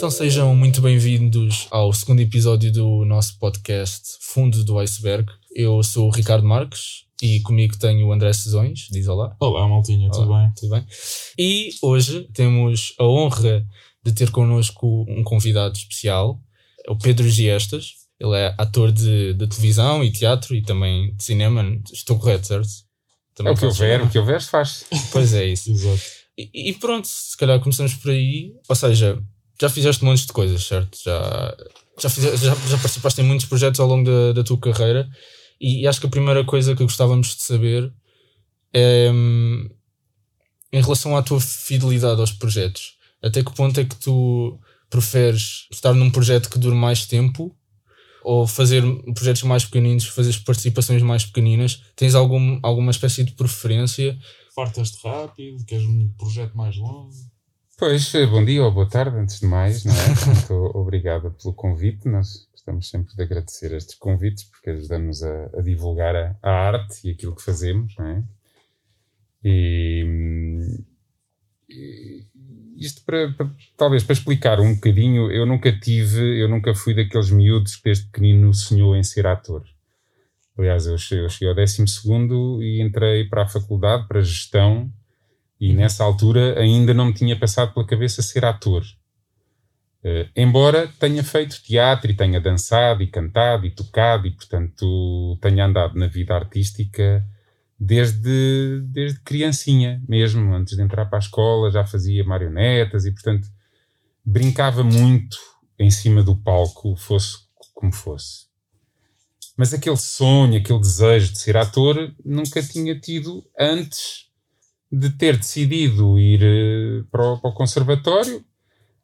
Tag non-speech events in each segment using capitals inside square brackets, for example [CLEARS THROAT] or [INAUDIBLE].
Então sejam muito bem-vindos ao segundo episódio do nosso podcast Fundo do Iceberg. Eu sou o Ricardo Marques e comigo tenho o André Cezões. Diz olá. Olá, Maltinha, tudo bem? Tudo bem? E hoje temos a honra de ter connosco um convidado especial, o Pedro Giestas. Ele é ator de, de televisão e teatro e também de cinema. Estou correto, certo? Também é o que houver, o que houver faz. Pois é isso. [LAUGHS] Exato. E, e pronto, se calhar começamos por aí. Ou seja, já fizeste montes de coisas, certo? Já, já, fizeste, já, já participaste em muitos projetos ao longo da, da tua carreira. E, e acho que a primeira coisa que gostávamos de saber é em relação à tua fidelidade aos projetos. Até que ponto é que tu preferes estar num projeto que dure mais tempo ou fazer projetos mais pequeninos, fazer participações mais pequeninas? Tens algum, alguma espécie de preferência? Fartas-te rápido, queres um projeto mais longo? Pois, eh, bom dia ou boa tarde, antes de mais, não é? [LAUGHS] Muito obrigado pelo convite. Nós gostamos sempre de agradecer estes convites porque ajudam-nos a, a divulgar a, a arte e aquilo que fazemos, não é? E, e isto para, para- talvez para explicar um bocadinho, eu nunca tive, eu nunca fui daqueles miúdos que desde pequenino sonhou em ser ator. Aliás, eu cheguei, eu cheguei ao 12 e entrei para a faculdade, para gestão, e nessa altura ainda não me tinha passado pela cabeça ser ator. Eh, embora tenha feito teatro e tenha dançado e cantado e tocado e, portanto, tenha andado na vida artística desde, desde criancinha mesmo, antes de entrar para a escola já fazia marionetas e, portanto, brincava muito em cima do palco, fosse como fosse. Mas aquele sonho, aquele desejo de ser ator, nunca tinha tido antes de ter decidido ir eh, para, o, para o conservatório.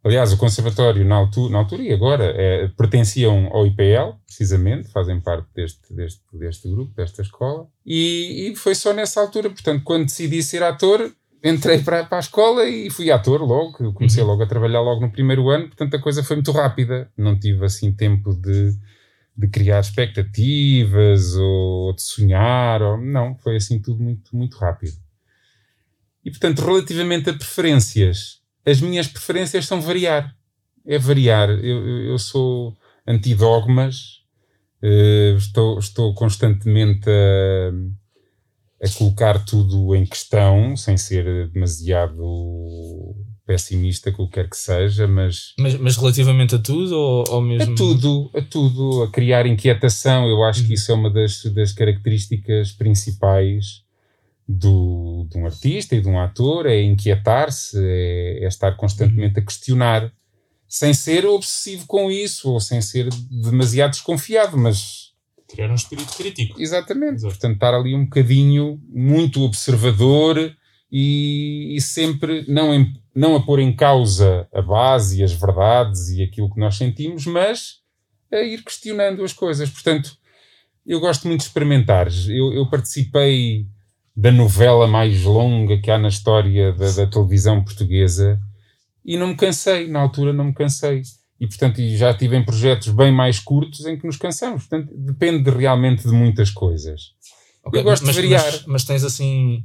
Aliás, o conservatório na altura, na altura e agora eh, pertenciam ao IPL, precisamente, fazem parte deste, deste, deste grupo, desta escola. E, e foi só nessa altura, portanto, quando decidi ser ator, entrei para, para a escola e fui ator logo. Eu comecei logo a trabalhar logo no primeiro ano, portanto a coisa foi muito rápida. Não tive assim tempo de, de criar expectativas ou de sonhar. Ou, não, foi assim tudo muito, muito rápido. E portanto, relativamente a preferências, as minhas preferências são variar. É variar. Eu, eu, sou antidogmas, eh, estou, estou constantemente a, a colocar tudo em questão, sem ser demasiado pessimista com o que quer que seja, mas Mas, mas relativamente a tudo ou, ou mesmo. a tudo, a tudo, a criar inquietação. Eu acho que isso é uma das, das características principais do, de um artista e de um ator, é inquietar-se, é, é estar constantemente a questionar, sem ser obsessivo com isso, ou sem ser demasiado desconfiado, mas Criar um espírito crítico. exatamente, Exato. portanto estar ali um bocadinho muito observador e, e sempre não, em- não a pôr em causa a base e as verdades e aquilo que nós sentimos, mas a ir questionando as coisas. Portanto, eu gosto muito de experimentar. Eu, eu participei da novela mais longa que há na história da, da televisão portuguesa e não me cansei. Na altura, não me cansei. E, portanto, já tive em projetos bem mais curtos em que nos cansamos. Portanto, depende realmente de muitas coisas. Ok, Eu gosto de mas, variar. Mas, mas tens assim,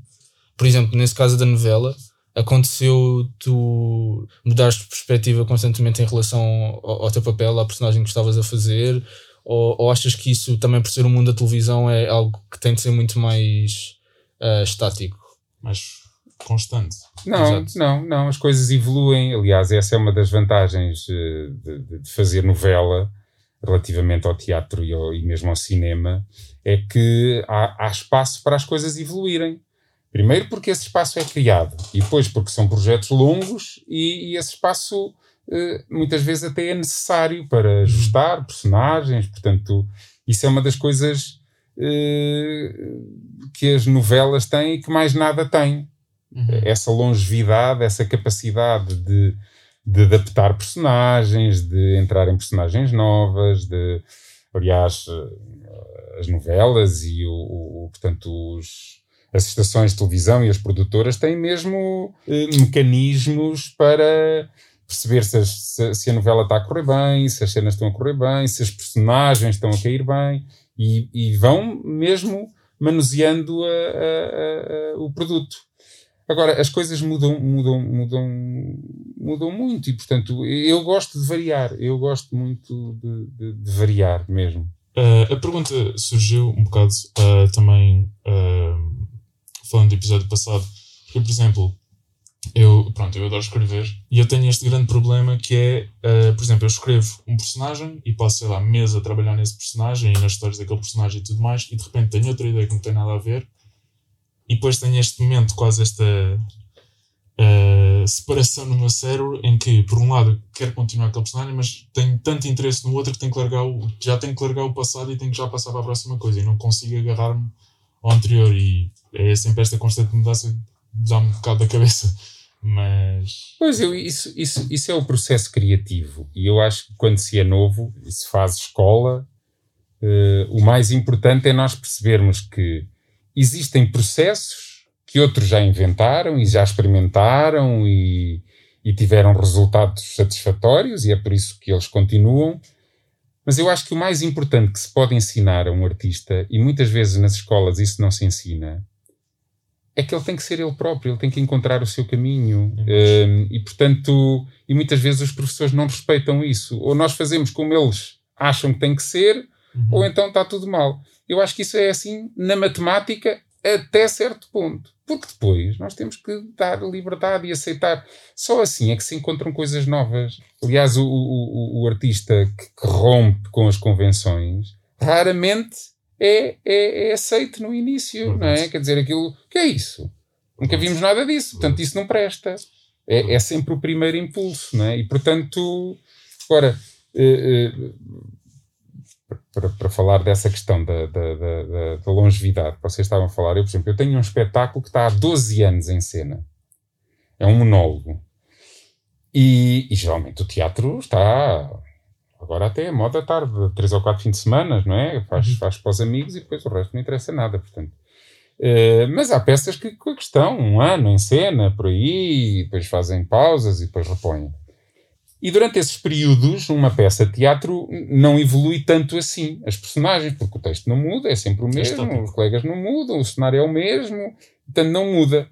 por exemplo, nesse caso da novela, aconteceu tu mudares de perspectiva constantemente em relação ao, ao teu papel, à personagem que estavas a fazer? Ou, ou achas que isso também por ser o mundo da televisão é algo que tem de ser muito mais ah, estático? mais constante. Não, Exato. não, não. As coisas evoluem. Aliás, essa é uma das vantagens eh, de, de- fazer novela relativamente ao teatro e, ao- e mesmo ao cinema, é que há, há espaço para as coisas evoluírem. Primeiro porque esse espaço é criado e depois porque são projetos longos e, e esse espaço eh, muitas vezes até é necessário para ajustar personagens. Portanto, isso é uma das coisas que as novelas têm e que mais nada têm. Essa longevidade, essa capacidade de, de adaptar personagens, de entrar em personagens novas, de aliás eh, as novelas e o, o- portanto os, as estações de televisão e as produtoras têm mesmo eh, mecanismos para perceber se, as- se- se a novela está a correr bem, se as cenas estão a correr bem, se as personagens estão a cair bem e, e vão mesmo manuseando a- a- a- o produto. Agora, as coisas mudam, mudam, mudam, mudam muito e, portanto, eu gosto de variar. Eu gosto muito de, de, de variar mesmo. Uh, a pergunta surgiu um bocado uh, também uh, falando do episódio passado, porque, por exemplo, eu, pronto, eu adoro escrever e eu tenho este grande problema que é, por exemplo, eu escrevo um personagem e passo, sei lá, meses a trabalhar nesse personagem e nas histórias daquele personagem e tudo mais, e de repente tenho outra ideia que não tem nada a ver e depois tenho este momento, quase esta uh, separação no meu cérebro, em que, por um lado, quero continuar aquele personagem, mas tenho tanto interesse no outro que tenho que largar o, já tenho que largar o passado e tenho que já passar para a próxima coisa e não consigo agarrar-me ao anterior. E é sempre esta constante mudança dá-me um bocado da cabeça. Mas. Pois, eu, isso, isso, isso é o processo criativo. E eu acho que quando se é novo e se faz escola, uh, o mais importante é nós percebermos que existem processos que outros já inventaram e já experimentaram e, e tiveram resultados satisfatórios e é por isso que eles continuam. Mas eu acho que o mais importante que se pode ensinar a um artista, e muitas vezes nas escolas isso não se ensina, é que ele tem que ser ele próprio, ele tem que encontrar o seu caminho. Um, e portanto, e muitas vezes os professores não respeitam isso. Ou nós fazemos como eles acham que tem que ser, uhum. ou então está tudo mal. Eu acho que isso é assim na matemática até certo ponto. Porque depois nós temos que dar liberdade e aceitar. Só assim é que se encontram coisas novas. Aliás, o, o, o artista que, que, rompe com as convenções raramente é, é, é aceito no início, não é? Quer dizer, aquilo. que é isso? Nunca vimos nada disso, portanto, isso não presta. É, é sempre o primeiro impulso, não é? E portanto, agora. Eh, eh, para, para falar dessa questão da, da, da, da, longevidade que vocês estavam a falar, eu, por exemplo, eu tenho um espetáculo que está há 12 anos em cena. É um monólogo. E, e geralmente o teatro está. Agora até a moda tarde, três ou quatro fins de semana, não é? Faz, uhum. faz para os amigos e depois o resto não interessa nada, portanto. Uh, mas há peças que, que estão um ano em cena, por aí, depois fazem pausas e depois repõem. E durante esses períodos, uma peça de teatro não evolui tanto assim. As personagens, porque o texto não muda, é sempre o mesmo, os colegas não mudam, o cenário é o mesmo, portanto não muda.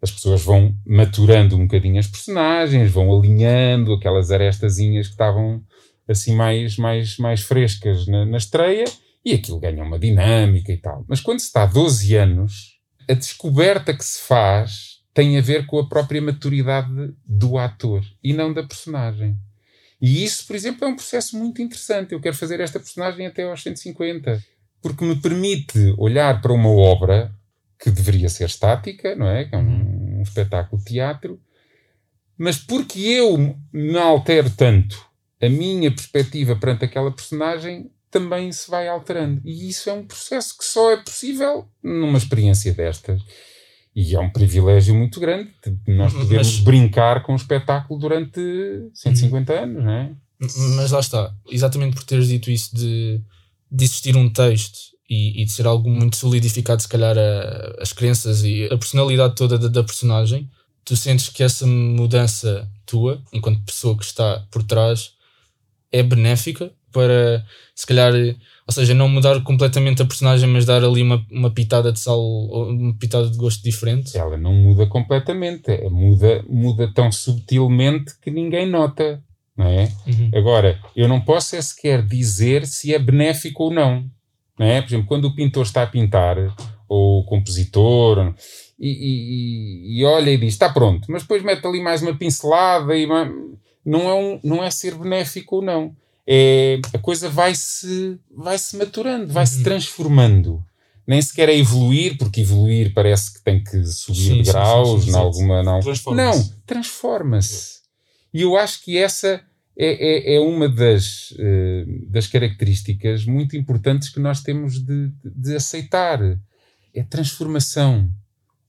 As pessoas vão maturando um bocadinho as personagens, vão alinhando aquelas arestazinhas que estavam assim mais, mais, mais frescas na, na estreia e aquilo ganha uma dinâmica e tal. Mas quando se está há 12 anos, a descoberta que se faz tem a ver com a própria maturidade do ator e não da personagem. E isso, por exemplo, é um processo muito interessante. Eu quero fazer esta personagem até aos 150, porque me permite olhar para uma obra que deveria ser estática, não é? Que é um, um espetáculo de teatro, mas porque eu me altero tanto a minha perspectiva perante aquela personagem também se vai alterando. E isso é um processo que só é possível numa experiência destas. E é um privilégio muito grande nós podermos mas, brincar com o espetáculo durante 150 uhum. anos, não é? Mas lá está, exatamente por teres dito isso de, de existir um texto e, e de ser algo muito solidificado, se calhar, a, as crenças e a personalidade toda da, da personagem, tu sentes que essa mudança tua, enquanto pessoa que está por trás, é benéfica para, se calhar, ou seja, não mudar completamente a personagem, mas dar ali uma, uma pitada de sal uma pitada de gosto diferente. Ela não muda completamente, é, muda, muda tão subtilmente que ninguém nota, não é? Uhum. Agora, eu não posso é sequer dizer se é benéfico ou não, não é? Por exemplo, quando o pintor está a pintar, ou o compositor, e, e, e olha e diz, está pronto, mas depois mete ali mais uma pincelada e não é, um, não é ser benéfico ou não é, a coisa vai-se vai -se maturando, vai-se uhum. transformando. Nem sequer é evoluir, porque evoluir parece que tem que subir sim, de graus, em alguma. Não, transforma não transforma-se. E eu acho que essa é, é, é uma das, uh, das características muito importantes que nós temos de, de aceitar. É transformação.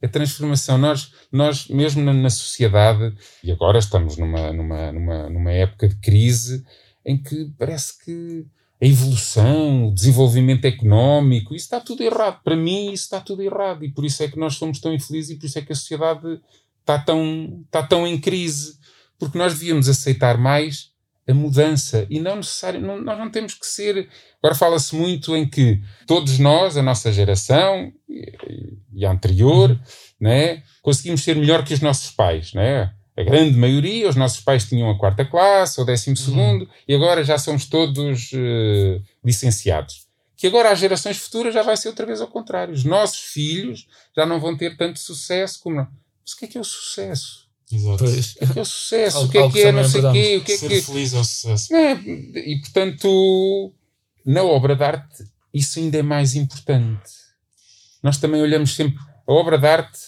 É transformação. Nós, nós mesmo na, na sociedade, e agora estamos numa, numa, numa, numa época de crise, em que parece que a evolução, o desenvolvimento económico, isso está tudo errado. Para mim, isso está tudo errado. E por isso é que nós somos tão infelizes e por isso é que a sociedade está tão, está tão em crise. Porque nós devíamos aceitar mais a mudança e não necessário, não, nós não temos que ser. Agora fala-se muito em que todos nós, a nossa geração e, e a anterior, né? conseguimos ser melhor que os nossos pais. Né? A grande maioria, os nossos pais tinham a quarta classe ou décimo segundo uhum. e agora já somos todos uh, licenciados. Que agora as gerações futuras já vai ser outra vez ao contrário. Os nossos filhos já não vão ter tanto sucesso como não. Mas o que é que é o sucesso? Exato. Pois. O que é, é o sucesso? o que é que é não sei o quê? O que é Ser que... feliz é o sucesso. É, e portanto, na obra de arte, isso ainda é mais importante. Nós também olhamos sempre. A obra de arte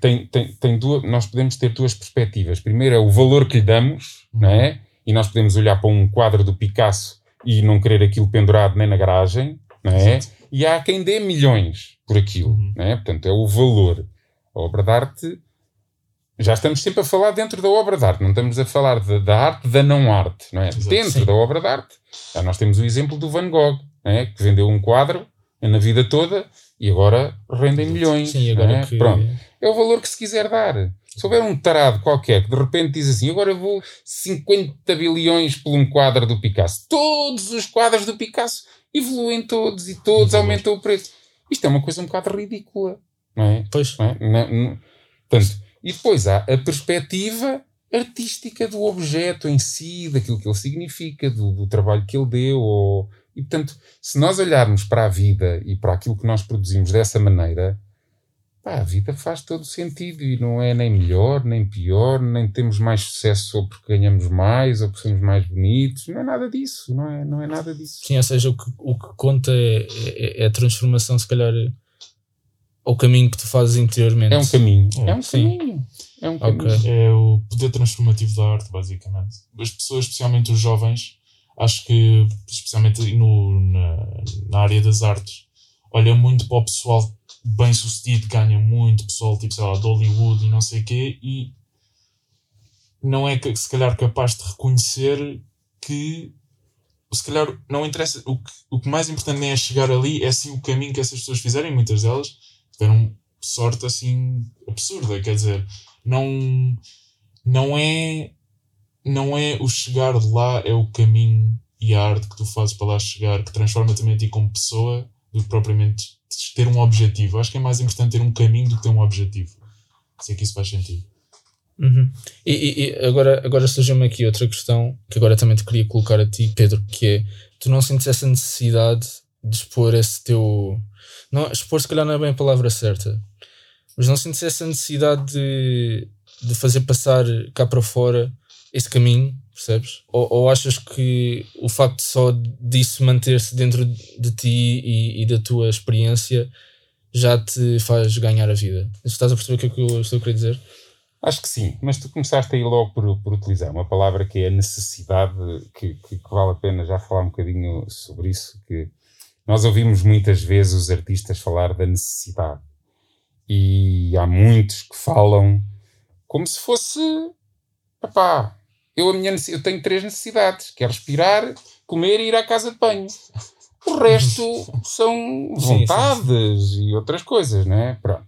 tem, tem, tem duas. Nós podemos ter duas perspectivas. Primeiro é o valor que lhe damos, não é? E nós podemos olhar para um quadro do Picasso e não querer aquilo pendurado nem na garagem, não é? Exato. E há quem dê milhões por aquilo, uhum. não é? Portanto, é o valor. A obra de arte já estamos sempre a falar dentro da obra de arte, não estamos a falar de, da arte da não arte, não é? Exato, dentro sim. da obra de arte. Já nós temos o exemplo do Van Gogh, é? que vendeu um quadro na vida toda e agora rendem milhões. Sim, agora é? Que... Pronto. É o valor que se quiser dar. Se houver um tarado qualquer que de repente diz assim, agora vou 50 bilhões por um quadro do Picasso. Todos os quadros do Picasso evoluem todos e todos aumentam o preço. Isto é uma coisa um bocado ridícula, não é? Pois. Não é? Não, não, portanto, e depois há a perspectiva artística do objeto em si, daquilo que ele significa, do, do trabalho que ele deu. Ou... E, portanto, se nós olharmos para a vida e para aquilo que nós produzimos dessa maneira, pá, a vida faz todo sentido e não é nem melhor, nem pior, nem temos mais sucesso ou porque ganhamos mais ou porque somos mais bonitos. Não é nada disso, não é, não é nada disso. Sim, ou seja, o que, o que conta é, é, é a transformação, se calhar o caminho que tu fazes interiormente. É um caminho. É, é um Sim. caminho. É um caminho. Okay. É o poder transformativo da arte, basicamente. As pessoas, especialmente os jovens, acho que, especialmente no, na, na área das artes, olha muito para o pessoal bem sucedido, ganha muito, pessoal tipo, sei lá, de Hollywood e não sei o quê, e não é se calhar capaz de reconhecer que se calhar não interessa, o que, o que mais importante nem é chegar ali, é sim o caminho que essas pessoas fizerem, muitas delas, tiveram sorte assim absurda, quer dizer, não não é não é o chegar lá é o caminho e a arte que tu fazes para lá chegar que transforma também a ti como pessoa do que propriamente ter um objetivo. Acho que é mais importante ter um caminho do que ter um objetivo. Se é que isso faz sentido. Uhum. E, e, e, agora, agora surgiu-me aqui outra questão que agora também te queria colocar a ti, Pedro, que é tu não sentes essa necessidade de expor esse teu não, expor se calhar não é bem a palavra certa, mas não sentes essa necessidade de, de fazer passar cá para fora esse caminho, percebes? Ou, ou achas que o facto só disso manter-se dentro de ti e, e, da tua experiência já te faz ganhar a vida? Estás a perceber o que é que eu estou a querer dizer? Acho que sim, mas tu começaste aí logo por, por utilizar uma palavra que é a necessidade, que, que, que vale a pena já falar um bocadinho sobre isso, que nós ouvimos muitas vezes os artistas falar da necessidade. E há muitos que falam como se fosse. Papá, eu, a minha, eu tenho três necessidades: que é respirar, comer e ir à casa de banho. O resto são vontades sim, sim, sim. e outras coisas, não é? Pronto.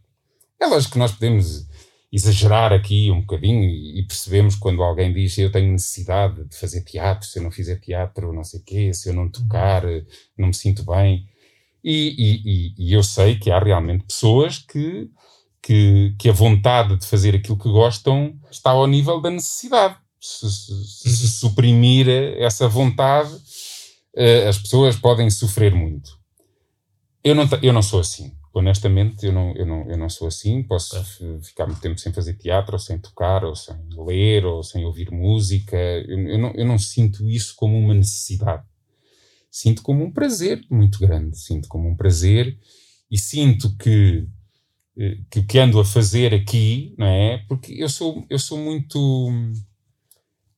É lógico que nós podemos exagerar aqui um bocadinho e, percebemos quando alguém diz eu tenho necessidade de fazer teatro, se eu não fizer teatro, não sei o quê, se eu não tocar, não me sinto bem. E, e, e eu sei que há realmente pessoas que, que, que, a vontade de fazer aquilo que gostam está ao nível da necessidade. Se, se, se suprimir essa vontade, eh, as pessoas podem sofrer muito. Eu não, eu não sou assim honestamente, eu não, eu não, eu não sou assim. Posso okay. ficar muito tempo sem fazer teatro, ou sem tocar, ou sem ler, ou sem ouvir música. Eu, eu, não, eu não sinto isso como uma necessidade. Sinto como um prazer muito grande. Sinto como um prazer e sinto que eh, que, que ando a fazer aqui, não é? Porque eu sou, eu sou muito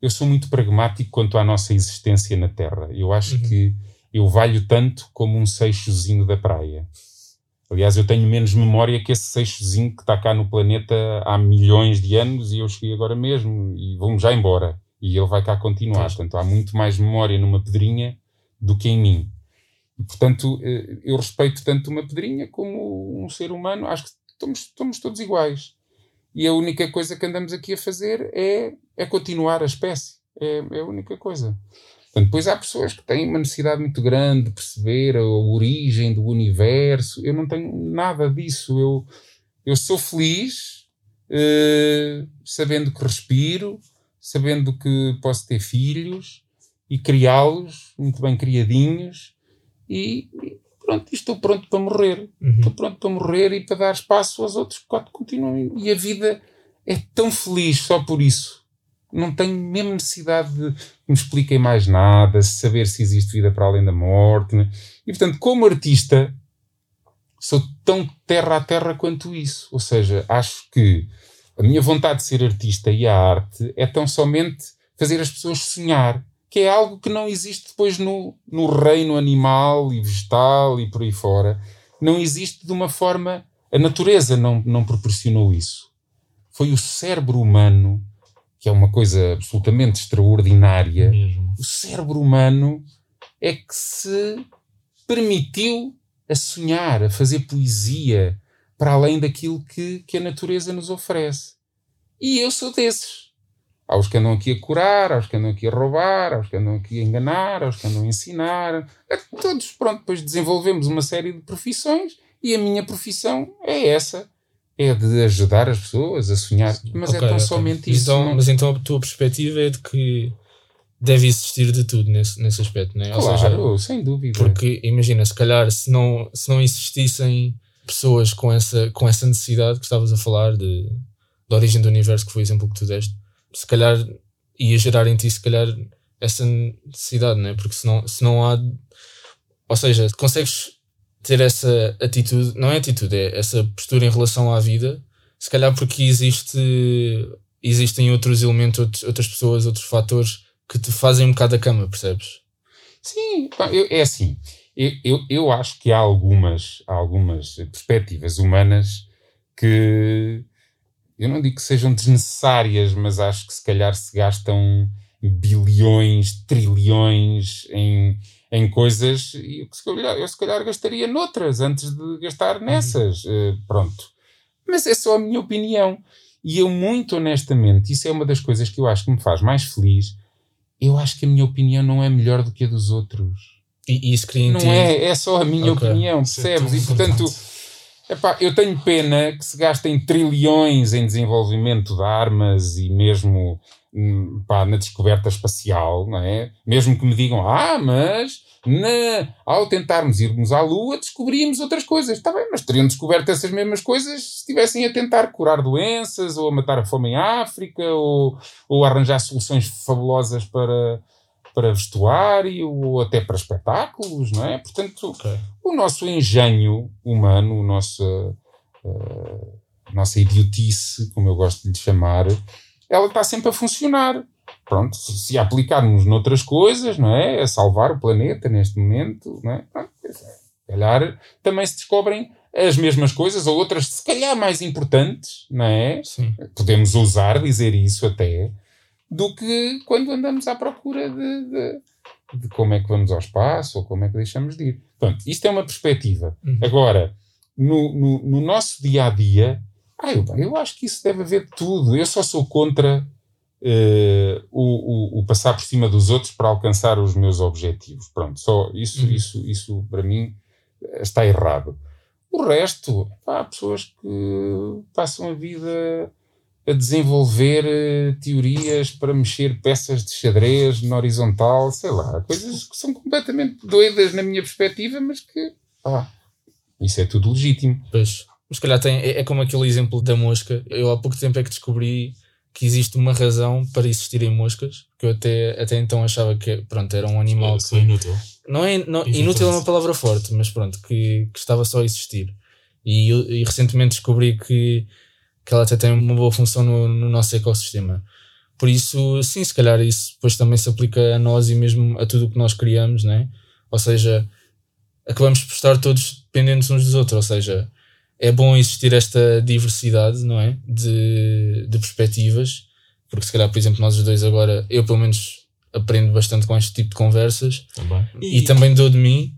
eu sou muito pragmático quanto à nossa existência na Terra. Eu acho uhum. que eu valho tanto como um seixozinho da praia. Aliás, eu tenho menos memória que esse seixozinho que está cá no planeta há milhões de anos e eu cheguei agora mesmo e vou-me já embora. E ele vai cá continuar. Portanto, há muito mais memória numa pedrinha do que em mim. E, portanto, eh, eu respeito tanto uma pedrinha como um ser humano. Acho que estamos, estamos todos iguais. E a única coisa que andamos aqui a fazer é, é continuar a espécie. É, é a única coisa. Portanto, depois há pessoas que têm uma necessidade muito grande de perceber a origem do universo. Eu não tenho nada disso. Eu, eu sou feliz uh, sabendo que respiro, sabendo que posso ter filhos e criá-los muito bem criadinhos e, e pronto, estou pronto para morrer. Uhum. Estou pronto para morrer e para dar espaço aos outros que continuem. E a vida é tão feliz só por isso. Não tenho mesmo necessidade de que me expliquem mais nada, saber se existe vida para além da morte. Né? E portanto, como artista, sou tão terra a terra quanto isso. Ou seja, acho que a minha vontade de ser artista e a arte é tão somente fazer as pessoas sonhar que é algo que não existe depois no, no reino animal e vegetal e por aí fora. Não existe de uma forma. A natureza não, não proporcionou isso. Foi o cérebro humano, que é uma coisa absolutamente extraordinária. Mesmo. O cérebro humano é que se permitiu a sonhar, a fazer poesia para além daquilo que, que a natureza nos oferece. E eu sou desses. Há os que andam aqui a curar, há os que andam aqui a roubar, há os que andam aqui a enganar, há os que andam a ensinar. É todos, pronto, depois desenvolvemos uma série de profissões e a minha profissão é essa. É de ajudar as pessoas a sonhar. Mas é okay, é tão okay. somente isso. Então, não... Mas então a tua perspectiva é de que deve existir de tudo nesse, nesse aspecto, não é? Claro, seja, sem dúvida. Porque imagina, se calhar se não, se não existissem pessoas com essa, com essa necessidade que estavas a falar de, de origem do universo, que foi o exemplo que tu deste, se calhar ia gerar em ti, se calhar, essa necessidade, né? Porque se não, se não há. Ou seja, consegues ter essa atitude, não é atitude, é essa postura em relação à vida, se calhar porque existe, existem outros elementos, outras pessoas, outros fatores que te fazem um bocado a cama, percebes? Sim, eu, é assim. Eu, eu, eu acho que há algumas, há algumas perspectivas humanas que eu não digo que sejam desnecessárias, mas acho que se calhar se gastam bilhões, trilhões em, em coisas e se calhar, eu se calhar gastaria noutras antes de gastar uhum. nessas. Uhum. Uh, pronto. Mas é só a minha opinião. E eu, muito honestamente, isso é uma das coisas que eu acho que me faz mais feliz. Eu acho que a minha opinião não é melhor do que a dos outros. E, e isso cria Não é, é só a minha okay. opinião, é percebes? e portanto. Epá, eu tenho pena que se gastem trilhões em desenvolvimento de armas e mesmo hum, pá, na descoberta espacial, não é? Mesmo que me digam, ah, mas na, ao tentarmos irmos à Lua descobrimos outras coisas. Está bem, mas teriam descoberto essas mesmas coisas se estivessem a tentar curar doenças ou a matar a fome em África ou, ou arranjar soluções fabulosas para, para vestuário ou até para espetáculos, não é? Portanto, okay. o nosso engenho humano, o nosso, uh, a nossa idiotice, como eu gosto de lhe chamar, ela está sempre a funcionar. Pronto, se a aplicarmos noutras coisas, não é? A salvar o planeta neste momento, não é? Pronto, se calhar também se descobrem as mesmas coisas ou outras, se calhar mais importantes, não é? Sim. Podemos ousar dizer isso até do que quando andamos à procura de, de, de, como é que vamos ao espaço ou como é que deixamos de ir. Portanto, isto é uma perspectiva. Uhum. Agora, no, no, no, nosso dia a dia, ah, eu, eu acho que isso deve haver tudo. Eu só sou contra uh, o, o, o, passar por cima dos outros para alcançar os meus objetivos. Pronto, só isso, uhum. isso, isso para mim está errado. O resto, há pessoas que passam a vida a desenvolver uh, teorias para mexer peças de xadrez na horizontal, sei lá, coisas que são completamente doidas na minha perspectiva, mas que, ah, isso é tudo legítimo. Pois, mas se calhar tem, é, é como aquele exemplo da mosca. Eu há pouco tempo é que descobri que existe uma razão para existirem moscas, que eu até, até então achava que pronto, era um animal que, é inútil. Não é, não, inútil é uma palavra forte, mas pronto, que, que estava só a existir. E, e recentemente descobri que que ela até tem uma boa função no, no nosso ecossistema. Por isso, sim, se calhar isso depois também se aplica a nós e mesmo a tudo o que nós criamos, né? Ou seja, acabamos por estar todos dependentes uns dos outros, ou seja, é bom existir esta diversidade, não é? De, de perspectivas, porque se calhar, por exemplo, nós os dois agora, eu pelo menos aprendo bastante com este tipo de conversas também. E, e também dou de mim,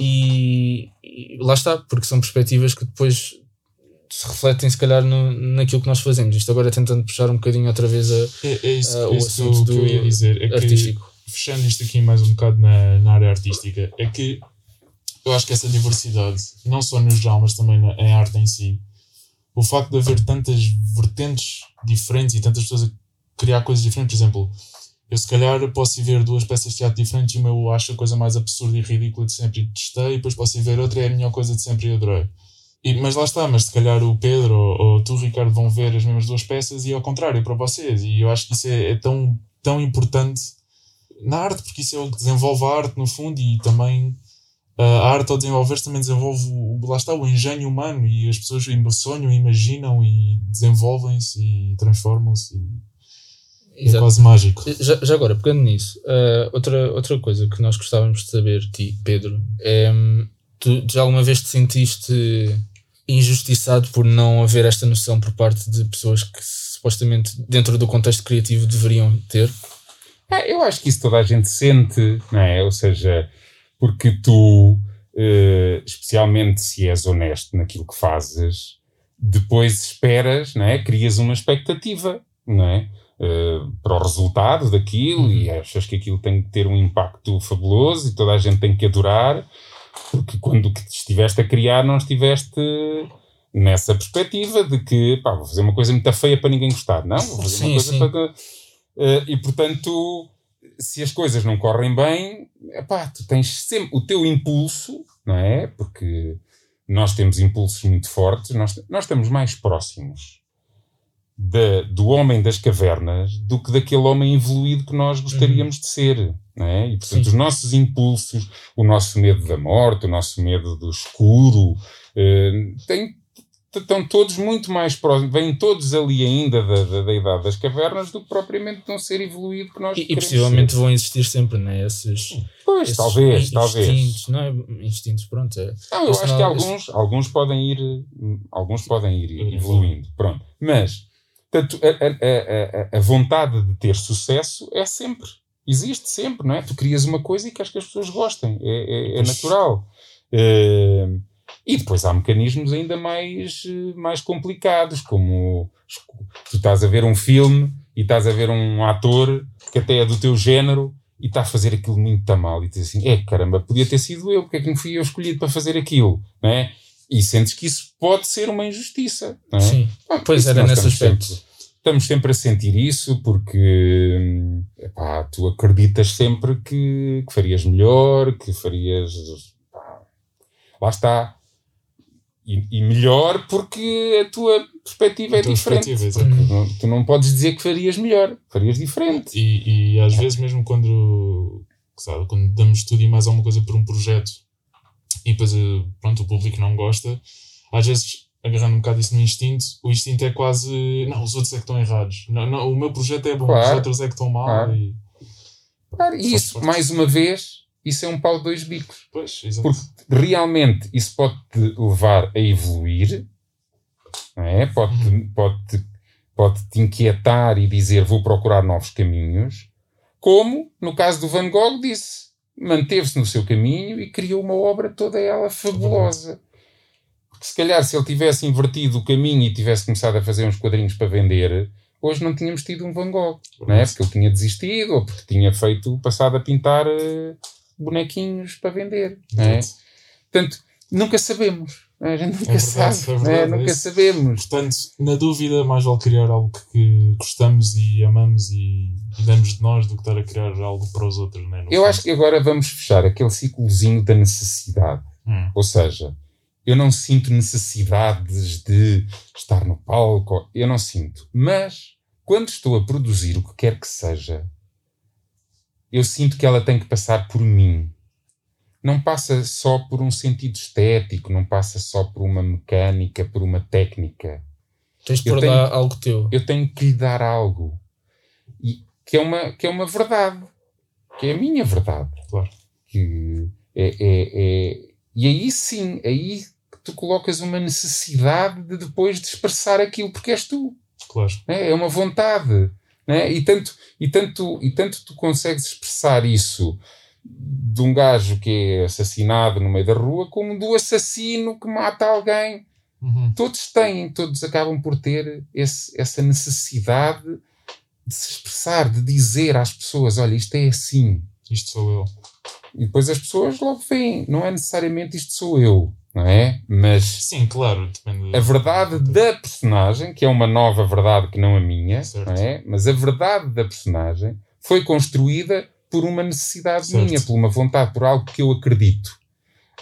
e, e lá está, porque são perspectivas que depois se refletem se calhar no, naquilo que nós fazemos. Isto agora tentando puxar um bocadinho outra vez a, é, é isso, a, o assunto que eu ia dizer. É artístico. Que, fechando isto aqui mais um bocado na, na área artística, é que eu acho que essa diversidade, não só no geral, mas também na, em arte em si, o facto de haver tantas vertentes diferentes e tantas pessoas a criar coisas diferentes, por exemplo, eu se calhar posso ir ver duas peças de teatro diferentes e uma eu acho a coisa mais absurda e ridícula de sempre e testei, e depois posso ir ver outra e é a melhor coisa de sempre e adorei. E, mas lá está, mas se calhar o Pedro ou, ou tu, Ricardo, vão ver as mesmas duas peças e ao contrário para vocês. E eu acho que isso é, é tão, tão importante na arte, porque isso é o que desenvolve a arte no fundo e também uh, a arte ao desenvolver-se também desenvolve o, lá está, o engenho humano e as pessoas sonham, imaginam e desenvolvem-se e transformam-se. É Exato. É quase mágico. Já, já agora, pegando nisso, uh, outra, outra coisa que nós gostávamos de saber, ti, Pedro, é hum, tu já alguma vez te sentiste injustiçado por não haver esta noção por parte de pessoas que supostamente dentro do contexto criativo deveriam ter? É, eu acho que isso toda a gente sente, não é? Ou seja, porque tu, eh, especialmente se és honesto naquilo que fazes, depois esperas, não é? Crias uma expectativa, não é? Uh, para o resultado daquilo uhum. e achas que aquilo tem que ter um impacto fabuloso e toda a gente tem que adorar porque quando estiveste a criar, não estiveste nessa perspectiva de que pá, vou fazer uma coisa muito feia para ninguém gostar. Não, vou fazer sim, uma coisa sim. para. Uh, e portanto, se as coisas não correm bem, epá, tu tens sempre o teu impulso, não é? Porque nós temos impulsos muito fortes, nós, nós estamos mais próximos de, do homem das cavernas do que daquele homem evoluído que nós gostaríamos uhum. de ser. É? E portanto, Sim. os nossos impulsos, o nosso medo da morte, o nosso medo do escuro, eh, tem, estão todos muito mais próximos, vêm todos ali ainda da, da, da, idade das cavernas do que propriamente de um ser evoluído que nós E, e possivelmente ser. vão existir sempre, né? Esses, pois, esses talvez, instintos, talvez. Não é? Instintos, pronto. É, não, eu acho não, que alguns, alguns podem ir, alguns podem ir evoluindo, pronto. Mas, portanto, a, a, a, vontade de ter sucesso é sempre existe sempre, não é? Tu crias uma coisa e queres que as pessoas gostem, é, é, é natural. Uh, e depois há mecanismos ainda mais, mais complicados, como tu estás a ver um filme e estás a ver um ator que até é do teu género e está a fazer aquilo muito mal e diz assim, é caramba, podia ter sido eu, porque é que não fui eu escolhido para fazer aquilo, não é? E sentes que isso pode ser uma injustiça, não é? Sim, pois era nesse aspecto. Sempre, estamos sempre a sentir isso porque epá, tu acreditas sempre que, que, farias melhor, que farias. Lá está. E, e, melhor porque a tua perspectiva a é tua diferente. Perspectiva, não, tu não podes dizer que farias melhor, farias diferente. E, e às vezes, mesmo quando, sabe, quando damos tudo e mais alguma coisa por um projeto e depois eh, pronto, o público não gosta, às vezes agarrando um bocado isso no instinto, o instinto é quase. Não, os outros é que estão errados. Não, não, o meu projeto é bom, claro. os outros é que estão mal. Claro. E, claro, e isso, mais uma vez, isso é um pau de dois bicos. Pois, exato. Porque realmente isso pode-te levar a evoluir, não é? Pode-te uhum. pode pode -te inquietar e dizer vou procurar novos caminhos, como no caso do Van Gogh disse. Manteve-se no seu caminho e criou uma obra toda ela fabulosa se calhar se ele tivesse invertido o caminho e tivesse começado a fazer uns quadrinhos para vender, hoje não tínhamos tido um Van Gogh, não é? Porque ele tinha desistido ou porque tinha feito, passado a pintar uh, bonequinhos para vender, não é? Portanto, nunca sabemos. É? A gente nunca é sabe, é verdade, é? nunca sabemos. Portanto, na dúvida, mais vale criar algo que gostamos e amamos e, e damos de nós do que estar a criar algo para os outros. Não é? Eu acho que agora vamos fechar aquele ciclozinho da necessidade. Hum. Ou seja, eu não sinto necessidades de estar no palco, eu não sinto. Mas, quando estou a produzir o que quer que seja, eu sinto que ela tem que passar por mim. Não passa só por um sentido estético, não passa só por uma mecânica, por uma técnica. Tens de dar algo teu. Eu tenho que lhe dar algo. E, que, é uma, que é uma verdade. Que é a minha verdade. Claro. Que é, é, é, e aí sim, aí tu colocas uma necessidade de depois de expressar aquilo, porque és tu. Claro. É, é uma vontade. Né? E, tanto, e, tanto, e tanto tu consegues expressar isso de um gajo que é assassinado no meio da rua, como do assassino que mata alguém. Uhum. Todos têm, todos acabam por ter esse, essa necessidade de se expressar, de dizer às pessoas: olha, isto é assim. Isto sou eu. E depois as pessoas logo veem, não é necessariamente isto sou eu. não é? Mas Sim, claro, depende. a verdade da personagem, que é uma nova verdade que não a minha, Certo. não é? Mas a verdade da personagem foi construída por uma necessidade Certo. minha, por uma vontade, por algo que eu acredito.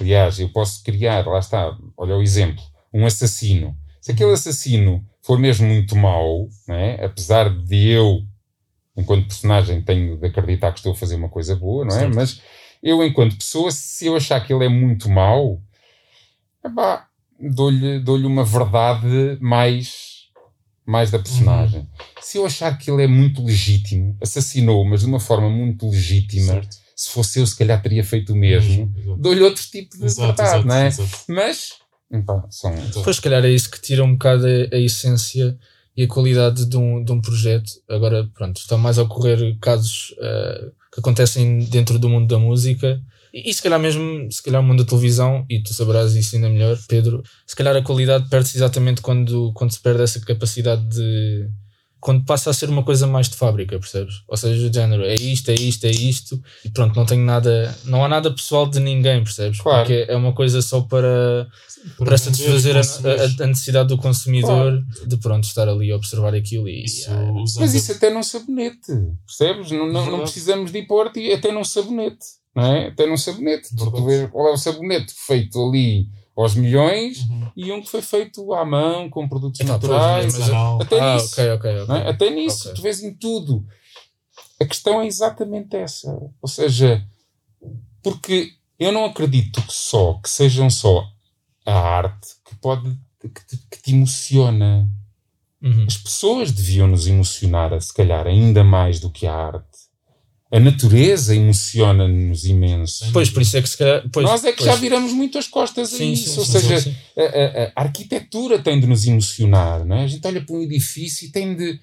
Aliás, eu posso criar, lá está, olha o exemplo, um assassino. Se aquele assassino for mesmo muito mau, é? apesar de eu, enquanto personagem, tenho de acreditar que estou a fazer uma coisa boa, não é? Certo. Mas eu, enquanto pessoa, se eu achar que ele é muito mau, dou-lhe dou uma verdade mais, mais da personagem. Se eu achar que ele é muito legítimo, assassinou, mas de uma forma muito legítima, Certo. se fosse eu, se calhar teria feito o mesmo, Exato. dou-lhe outro tipo de Exato, verdade, exato, não é? exato. Mas, epá, são. Pois, se calhar é isso que tira um bocado a, a essência e a qualidade de um, de um projeto. Agora, pronto, estão mais a ocorrer casos eh, que acontecem dentro do mundo da música. E, e se calhar mesmo, se calhar o mundo da televisão, e tu saberás isso ainda melhor, Pedro, se calhar a qualidade perde-se exatamente quando, quando se perde essa capacidade de... Quando passa a ser uma coisa mais de fábrica, percebes? Ou seja, o género, é isto, é isto, é isto, e pronto, não tenho nada, não há nada pessoal de ninguém, percebes? Claro. Porque é uma coisa só para, para satisfazer a, a- a necessidade do consumidor de pronto estar ali a observar aquilo e Isso, ah, usando Mas isso até num sabonete, percebes? Não, não, não precisamos de ir pôr até num sabonete, não é? Até num sabonete. Tu, tu vês qual é o sabonete feito ali aos milhões Uhum. e um que foi feito à mão, com produtos pois, naturais. Artesanal. Até ah, nisso. ok, ok, ok. não é? Até nisso, tu vês em tudo. A questão é exatamente essa. Ou seja, porque eu não acredito que só, que sejam só a arte que pode, que te, que te emociona. Uhum. As pessoas deviam nos emocionar, se calhar, ainda mais do que a arte. A natureza emociona-nos imenso. Pois, por isso é que se calhar. Pois, Nós é que pois. já viramos muito as costas a Sim, isso. sim, Ou sim, seja, sim, sim. a, a- a arquitetura tem de nos emocionar, não é? A gente olha para um edifício e tem de,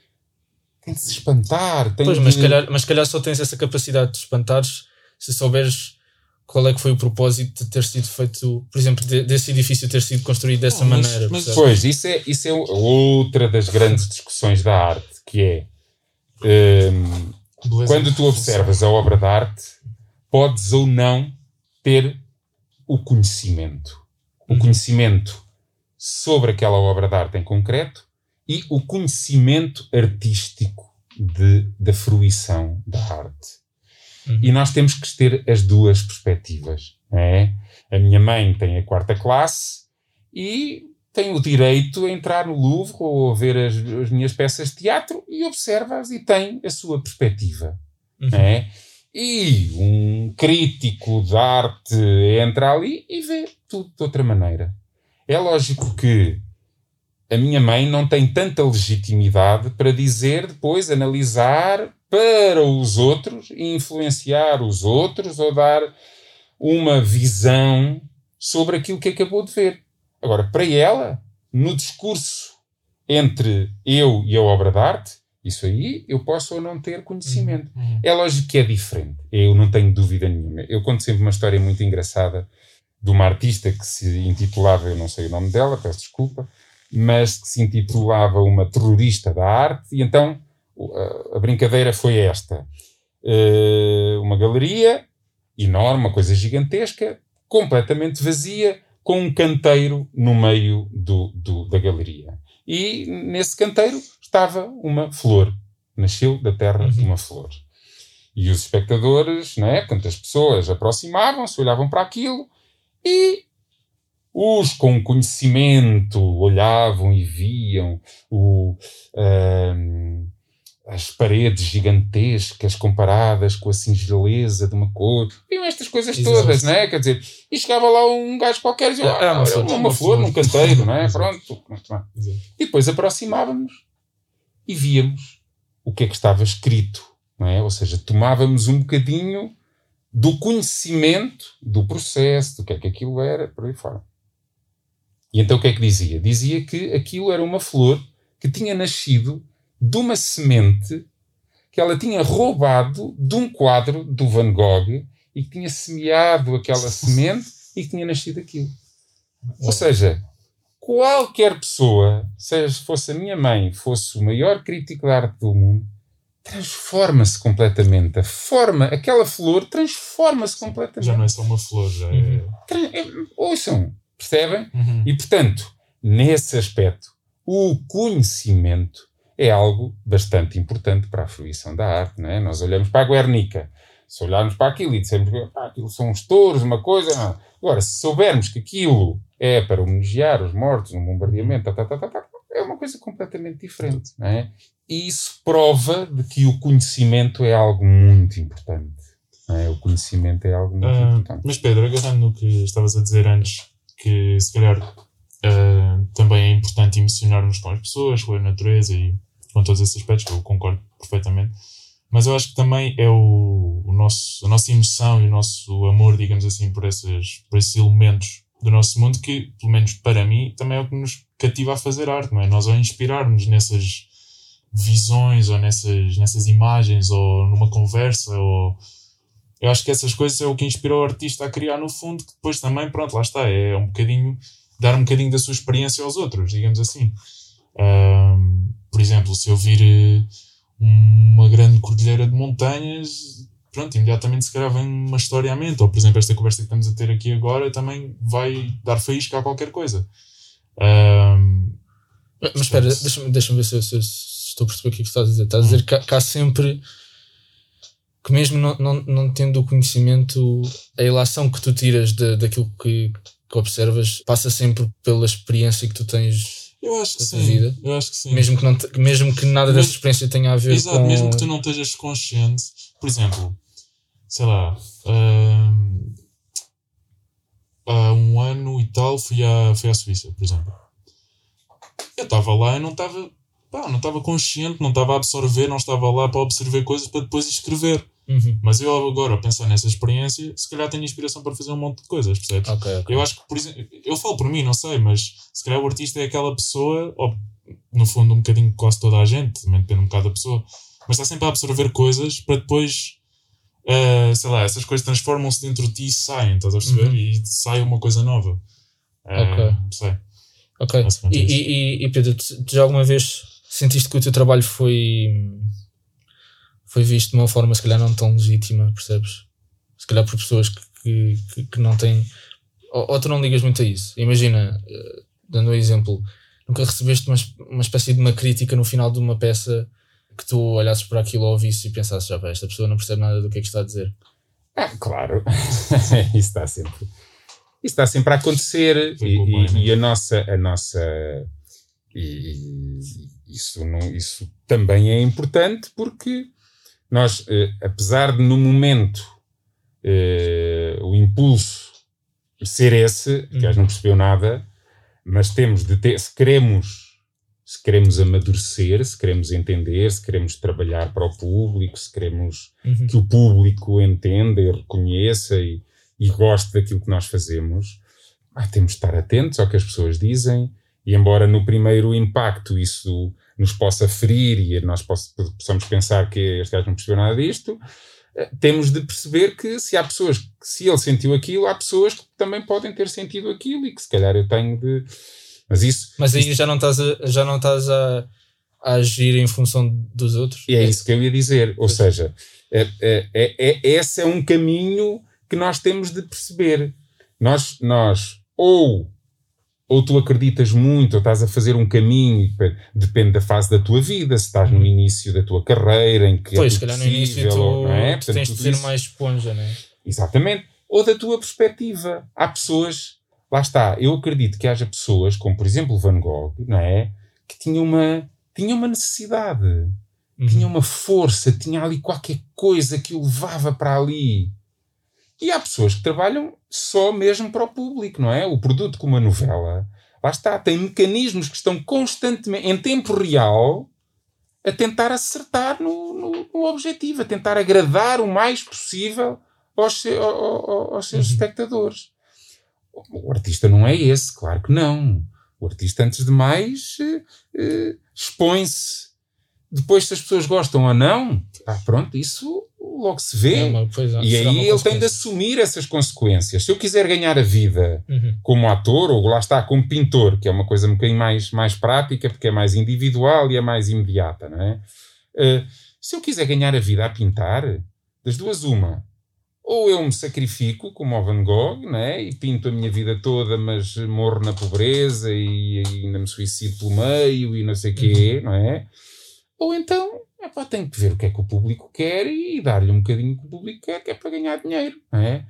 tem de se espantar. Tem Pois, de... mas se calhar, mas calhar só tens essa capacidade de espantares se souberes qual é que foi o propósito de ter sido feito, por exemplo, de- desse edifício ter sido construído dessa Ah, mas- maneira. mas-? Pois, isso é, isso é outra das grandes discussões da arte, que é hum. Quando tu observas a obra de arte, podes ou não ter o conhecimento. O Uhum. conhecimento sobre aquela obra de arte em concreto e o conhecimento artístico de, da fruição da arte. Uhum. E nós temos que ter as duas perspectivas. É? A minha mãe tem a quarta classe e tem o direito a entrar no Louvre ou a ver as, as minhas peças de teatro e observa-as e tem a sua perspectiva. Uhum. É? E um crítico de arte entra ali e vê tudo de outra maneira. É lógico que a minha mãe não tem tanta legitimidade para dizer depois, analisar para os outros e influenciar os outros ou dar uma visão sobre aquilo que acabou de ver. Agora, para ela, no discurso entre eu e a obra de arte, isso aí eu posso ou não ter conhecimento. Uhum. É lógico que é diferente. Eu não tenho dúvida nenhuma. Eu conto sempre uma história muito engraçada de uma artista que se intitulava, eu não sei o nome dela, peço desculpa, mas que se intitulava uma terrorista da arte, e então a brincadeira foi esta. Eh, uma galeria enorme, uma coisa gigantesca, completamente vazia, com um canteiro no meio do, do- da galeria. E nesse canteiro estava uma flor. Nasceu da terra Uhum. uma flor. E os espectadores, portanto, as pessoas aproximavam-se, olhavam para aquilo e os com conhecimento olhavam e viam o, as paredes gigantescas comparadas com a singeleza de uma cor. Viam estas coisas Exato. todas, né? Quer dizer, e chegava lá um gajo qualquer e dizia, É, é uma "Ah, flor, uma, é uma flor flor." num canteiro, é? [LAUGHS] Exato. Pronto. Exato. E depois aproximávamos e víamos o que é que estava escrito, não é? Ou seja, tomávamos um bocadinho do conhecimento do processo, do que é que aquilo era, por aí fora. E então o que é que dizia? Dizia que aquilo era uma flor que tinha nascido de uma semente que ela tinha roubado de um quadro do Van Gogh e que tinha semeado aquela [LAUGHS] semente e que tinha nascido aquilo. Ou seja, qualquer pessoa, seja fosse a minha mãe, fosse o maior crítico de arte do mundo, transforma-se completamente. A forma, aquela flor transforma-se completamente. Já não é só uma flor, já é. Uhum. É- Ouçam, Percebem? Uhum. E, portanto, nesse aspecto, o conhecimento é algo bastante importante para a fruição da arte. Não é? Nós olhamos para a Guernica, se olharmos para aquilo e dissermos que ah, aquilo são os touros, uma coisa. Não. Agora, se soubermos que aquilo é para homenagear os mortos num bombardeamento, tá, tá, tá, tá, tá, é uma coisa completamente diferente. Não é? E isso prova de que o conhecimento é algo muito importante. É? O conhecimento é algo muito Ah, importante. mas Pedro, agarrando no que estavas a dizer antes, que se calhar ah, também é importante emocionarmos com as pessoas, com a natureza e com todos esses aspectos, eu concordo perfeitamente. Mas eu acho que também é o, o nosso, a nossa emoção e o nosso amor, digamos assim, por esses, por esses elementos do nosso mundo que, pelo menos para mim, também é o que nos cativa a fazer arte, não é? Nós ao inspirarmos nessas visões ou nessas, nessas imagens ou numa conversa ou eu acho que essas coisas é o que inspirou o artista a criar no fundo, que depois também, pronto, lá está, é um bocadinho, dar um bocadinho da sua experiência aos outros, digamos assim. Ahm, por exemplo, se eu vir eh, uma grande cordilheira de montanhas, pronto, imediatamente se calhar vem uma história à mente, ou por exemplo esta conversa que estamos a ter aqui agora também vai dar faísca a qualquer coisa. Ahm, Mas espera, deixa-me deixa ver se, se- se estou a perceber o que é que estás a dizer. Estás a dizer que, que há sempre que mesmo não, não, não tendo o conhecimento, a ilação que tu tiras de, daquilo que, que observas passa sempre pela experiência que tu tens, eu acho que Da tua sim, vida. eu acho que sim. mesmo que, não te- mesmo que nada Mas- dessa experiência tenha a ver Exato, com. mesmo que tu não estejas consciente, por exemplo, sei lá, hum, há um ano e tal fui à, fui à Suíça, por exemplo. Eu estava lá e não estava pá, não estava consciente, não estava a absorver, não estava lá para observar coisas para depois escrever. Uhum. Mas eu agora, a pensar nessa experiência, se calhar tenho inspiração para fazer um monte de coisas, percebes? Ok, ok. Eu acho que, por exemplo, eu falo por mim, não sei, mas se calhar o artista é aquela pessoa, ou no fundo um bocadinho quase toda a gente, também depende um bocado da pessoa, mas está sempre a absorver coisas para depois, eh, sei lá, essas coisas transformam-se dentro de ti e saem, estás a perceber? Uhum. E sai uma coisa nova. Eh, Ok. Não sei. Ok. E, é e, e, e Pedro, tu, tu já alguma vez sentiste que o teu trabalho foi, foi visto de uma forma se calhar não tão legítima, percebes? Se calhar por pessoas que, que, que- que não têm. Ou, ou tu não ligas muito a isso. Imagina, eh, dando um exemplo, nunca recebeste uma, uma espécie de uma crítica no final de uma peça que tu olhasses para aquilo ou ouvisses e pensasses, já pá, esta pessoa não percebe nada do que é que está a dizer. Ah, claro. [LAUGHS] isso está sempre. Isso está sempre a acontecer. E, e- né? e a nossa. A nossa e, e isso, não, isso também é importante porque nós, eh, apesar de no momento eh, o impulso ser esse, que Uhum. não percebeu nada, mas temos de ter, se queremos se queremos amadurecer, se queremos entender, se queremos trabalhar para o público, se queremos Uhum. que o público entenda e reconheça e, e goste daquilo que nós fazemos, ah, temos de estar atentos ao que as pessoas dizem. E embora no primeiro impacto isso nos possa ferir e nós possa- possamos pensar que este gajo não percebeu nada disto, eh, temos de perceber que se há pessoas que, se ele sentiu aquilo, há pessoas que também podem ter sentido aquilo e que se calhar eu tenho de. Mas isso, Mas aí já não estás a, já não estás a, a agir em função dos outros. E é isso que eu ia dizer. Ou Pois. seja, é, é, é, é- esse é um caminho que nós temos de perceber. Nós, nós ou, ou tu acreditas muito, ou estás a fazer um caminho, depende, da fase da tua vida, se estás no início da tua carreira, em que Pois, é se tudo calhar no início tu, ou- não é? Portanto, tens de ser isso- mais esponja, não é? Exatamente. Ou da tua perspectiva. Há pessoas, lá está, eu acredito que haja pessoas, como por exemplo Van Gogh, não é? Que tinham uma, tinham uma necessidade, Uhum. tinha uma força, tinha ali qualquer coisa que o levava para ali. E há pessoas que trabalham só mesmo para o público, não é? O produto como a novela, lá está, tem mecanismos que estão constantemente, em tempo real, a tentar acertar no, no- no objetivo, a tentar agradar o mais possível aos, se- ao- ao- aos seus Uhum. espectadores. O artista não é esse, claro que não. O artista, antes de mais, eh, eh, expõe-se. Depois, se as pessoas gostam ou não, pá, pronto, isso logo se vê. É uma- pois, e aí ele tem de assumir essas consequências. Se eu quiser ganhar a vida Uhum. como ator, ou lá está, como pintor, que é uma coisa um bocadinho mais, mais prática, porque é mais individual e é mais imediata, não é? Eh, se eu quiser ganhar a vida a pintar, das duas, uma. ou eu me sacrifico, como o Van Gogh, né? e pinto a minha vida toda, mas morro na pobreza e, e ainda me suicido pelo meio e não sei o quê, não é? Ou então, epá, tenho que ver o que é que o público quer e dar-lhe um bocadinho que o público quer, que é para ganhar dinheiro, não é?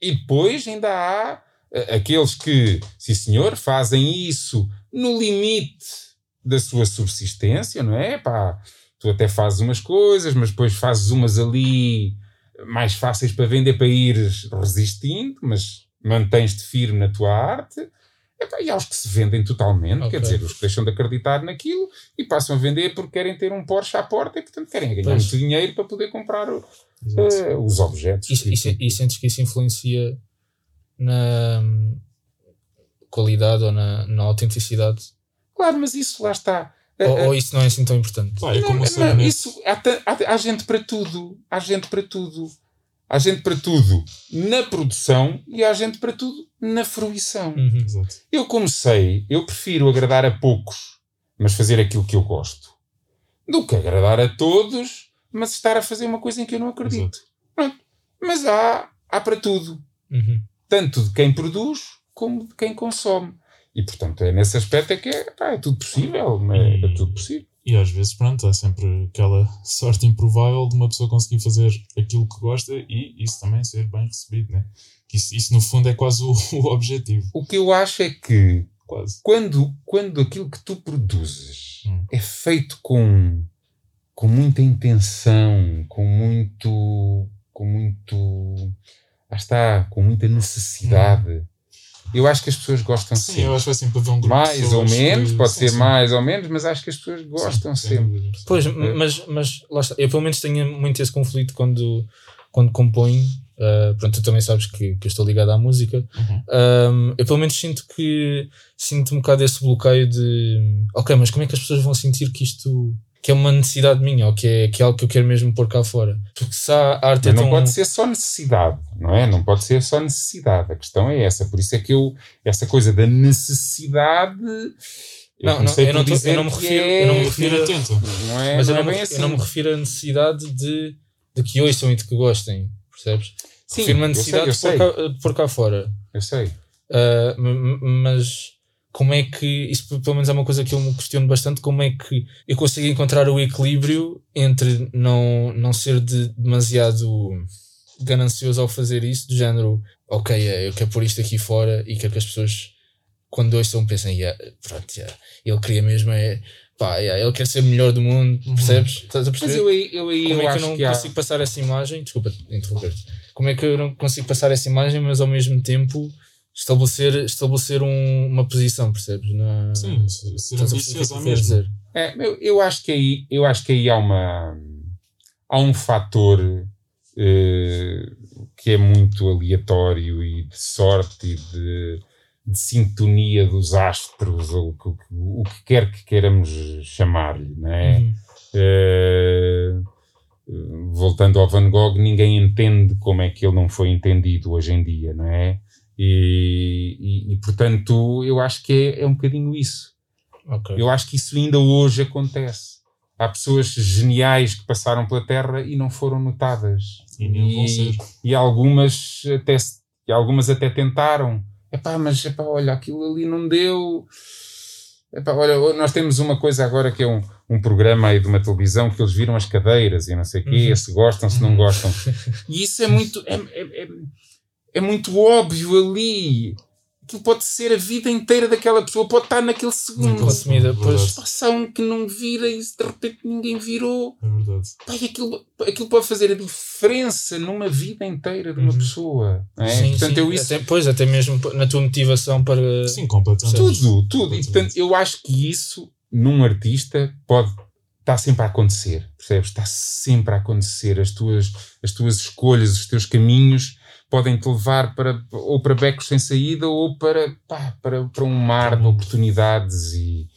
E depois ainda há eh, aqueles que, sim senhor, fazem isso no limite da sua subsistência, não é? Pá, tu até fazes umas coisas, mas depois fazes umas ali mais fáceis para vender para ires resistindo, mas mantens-te firme na tua arte. E aos que se vendem totalmente, okay. quer dizer, os que deixam de acreditar naquilo e passam a vender porque querem ter um Porsche à porta e, portanto, querem ganhar pois. muito dinheiro para poder comprar uh, os objetos. E, e, e, sentes que isso influencia na hum, qualidade ou na, na autenticidade? Claro, mas isso lá está. Ou, ou, isso não é assim tão importante? É como não, não, isso, há, há, há, gente para tudo. Há gente para tudo. Há gente para tudo na produção e há gente para tudo na fruição. Uhum. Eu, como sei, eu prefiro agradar a poucos, mas fazer aquilo que eu gosto, do que agradar a todos, mas estar a fazer uma coisa em que eu não acredito. Mas há, há para tudo. Uhum. Tanto de quem produz como de quem consome. E portanto, é nesse aspecto é que é, pá, é tudo possível, é, é tudo possível. E às vezes, pronto, há sempre aquela [LAUGHS] sorte improvável de uma pessoa conseguir fazer aquilo que gosta e isso também ser bem recebido, né? Isso, isso no fundo é quase [LAUGHS] o, o objetivo. O que eu acho é que quase. Quando, quando aquilo que tu produzes hum. é feito com, com muita intenção, com muito. com muito. Ah, está, com muita necessidade. Hum eu acho que as pessoas gostam sim, sempre. eu acho assim para ver um grupo Mais ou menos, que, pode sim, ser sim. mais ou menos, mas acho que as pessoas gostam sim, sempre. Pois, é. mas, mas lá está. Eu pelo menos tenho muito esse conflito quando, quando componho. Uh, pronto, tu também sabes que, que eu estou ligado à música. Uhum. Um, eu pelo menos sinto que sinto um bocado esse bloqueio de ok, mas como é que as pessoas vão sentir que isto que é uma necessidade minha ou que é, que é algo que eu quero mesmo pôr cá fora. Porque se a arte Mas é não tão... pode ser só necessidade, não é? Não pode ser só necessidade. A questão é essa. Por isso é que eu, essa coisa da necessidade. Eu não, não, eu não, tô, eu não me refiro, é... eu não me refiro a, não é, mas não eu, não é me, assim. eu não me refiro à necessidade de, de que ouçam e de que gostem, percebes? Sim, refiro-me à necessidade sei, de, pôr cá, de pôr cá fora. Eu sei. Uh, mas como é que, isso pelo menos é uma coisa que eu me questiono bastante, como é que eu consigo encontrar o equilíbrio entre não, não ser de, demasiado ganancioso ao fazer isso, do género, ok, é, eu quero pôr isto aqui fora e quero que as pessoas, quando ouçam, pensem, yeah, pronto, yeah, ele queria mesmo é, pá, yeah, ele quer ser o melhor do mundo, uhum. percebes? Estás a perceber? Mas eu aí, eu aí como eu é que eu não que consigo há... passar essa imagem, desculpa interromper-te, como é que eu não consigo passar essa imagem, mas ao mesmo tempo estabelecer, estabelecer um, uma posição, percebes? Na, Sim, ser ambicioso ao mesmo. Dizer. É, eu, eu, acho que aí, eu acho que aí há, uma, há um fator eh, que é muito aleatório e de sorte e de, de sintonia dos astros, ou o, o, o que quer que queiramos chamar-lhe, não é? Uhum. Eh, voltando ao Van Gogh, ninguém entende como é que ele não foi entendido hoje em dia, não é? E, e, e, portanto, eu acho que é, é um bocadinho isso. Okay. Eu acho que isso ainda hoje acontece. Há pessoas geniais que passaram pela Terra e não foram notadas. E, e algumas até, e algumas até tentaram. Epá, mas epá, olha, aquilo ali não deu. Epá, olha, nós temos uma coisa agora que é um, um programa aí de uma televisão que eles viram as cadeiras e não sei o quê, uhum. se gostam, se não gostam. [LAUGHS] E isso é muito. É, é, é, é muito óbvio ali. Aquilo pode ser a vida inteira daquela pessoa, pode estar naquele segundo. Consumida, pois. Situação que não vira e de repente ninguém virou. É verdade. Pai, aquilo, aquilo pode fazer a diferença numa vida inteira de uma uhum. pessoa. É? Sim, portanto, sim. Eu isso... Até, pois, até mesmo na tua motivação para. Sim, completamente. Tudo, tudo. E portanto, eu acho que isso, num artista, pode está sempre a acontecer, percebes? Está sempre a acontecer. As tuas, as tuas escolhas, os teus caminhos podem-te levar para, ou para becos sem saída ou para, pá, para, para um mar de oportunidades e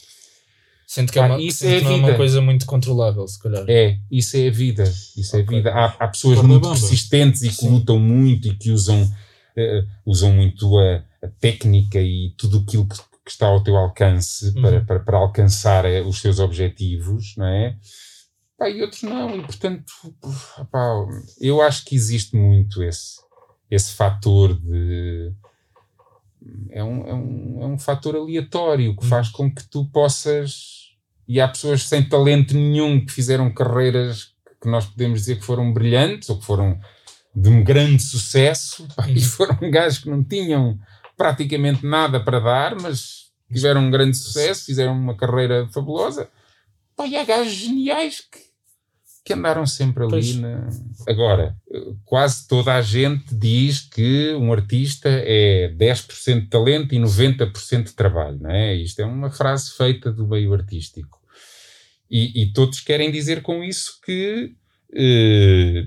Sendo que, é uma, isso é, que não é uma coisa muito controlável, se calhar. É, isso é a vida. Isso é a vida. Há, há pessoas muito persistentes e que Sim. lutam muito e que usam, uh, usam muito a, a, técnica e tudo aquilo que, que está ao teu alcance uhum. para, para, para, alcançar eh, os seus objetivos, não é? pá, e outros não. E portanto, pá, eu acho que existe muito esse, esse fator de. É um, é, um, é um fator aleatório que faz com que tu possas. E há pessoas sem talento nenhum que fizeram carreiras que nós podemos dizer que foram brilhantes ou que foram de um grande sucesso pá, e foram gajos que não tinham praticamente nada para dar, mas tiveram um grande sucesso, fizeram uma carreira fabulosa. Pá, e há gajos geniais que, que andaram sempre ali. Na... Agora, quase toda a gente diz que um artista é 10% de talento e 90% de trabalho, não é? Isto é uma frase feita do meio artístico. E, e todos querem dizer com isso que eh,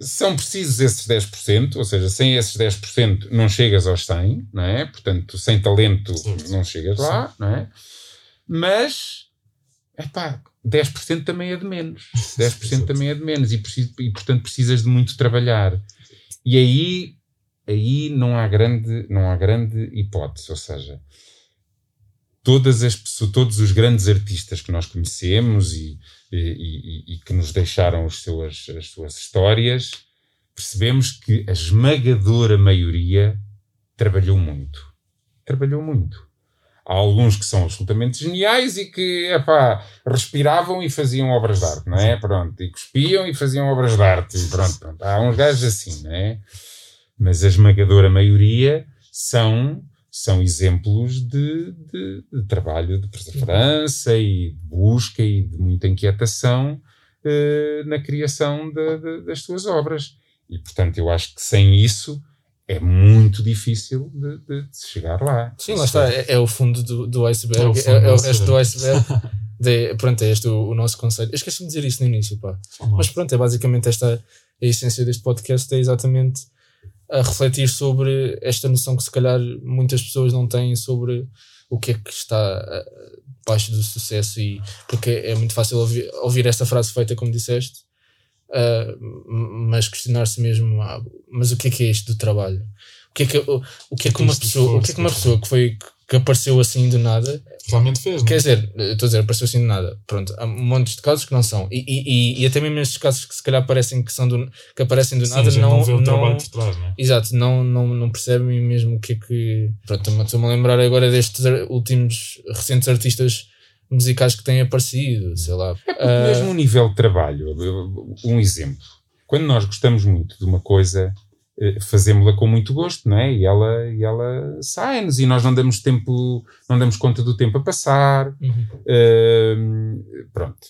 são precisos esses 10%, ou seja, sem esses 10% não chegas aos 100, não é? Portanto, sem talento não chegas lá, não é? Mas, epá, 10% também é de menos. [LAUGHS] 10% também é de menos e, e, portanto, precisas de muito trabalhar. E aí, aí não, há grande, não há grande hipótese, ou seja, todas as pessoas, todos os grandes artistas que nós conhecemos e e, e, e que nos deixaram as suas, as suas histórias, percebemos que a esmagadora maioria trabalhou muito. Trabalhou muito. Há alguns que são absolutamente geniais e que, epá, respiravam e faziam obras de arte, não é? Pronto. E cuspiam e faziam obras de arte. E pronto, pronto. Há uns gajos assim, não é? Mas a esmagadora maioria são são exemplos de, de, de, trabalho de perseverança e de busca e de muita inquietação eh, na criação de, de, das suas obras. E, portanto, eu acho que sem isso é muito difícil de, de, chegar lá. Sim, lá está. É, é o fundo do, do iceberg. É o, é, é o resto do iceberg. de, pronto, é este o, o nosso conselho. Eu esqueci de dizer isso no início, pá. Mas pronto, é basicamente esta a essência deste podcast, é exatamente a refletir sobre esta noção que se calhar muitas pessoas não têm sobre o que é que está debaixo do sucesso e porque é muito fácil ouvir, ouvir esta frase feita como disseste uh, mas questionar-se mesmo ah, mas o que é que é isto do trabalho o que é que, o, o que, é que uma pessoa o que é que uma pessoa que foi que apareceu assim do nada. Realmente fez, Quer dizer, estou a dizer, apareceu assim do nada. Pronto, há montes de casos que não são. E, e, e, até mesmo estes casos que se calhar parecem que, são do, que aparecem do Sim, nada, não. Não vê o não, trabalho por trás, é? Exato, não, não, não percebem mesmo o que é que. Pronto, estou-me a lembrar agora destes últimos recentes artistas musicais que têm aparecido, sei lá. É uh... mesmo o nível de trabalho, um exemplo. Quando nós gostamos muito de uma coisa, eh, fazemos-la com muito gosto, não é? E ela, e ela sai-nos e nós não damos tempo, não damos conta do tempo a passar. Uhum. Uh, pronto.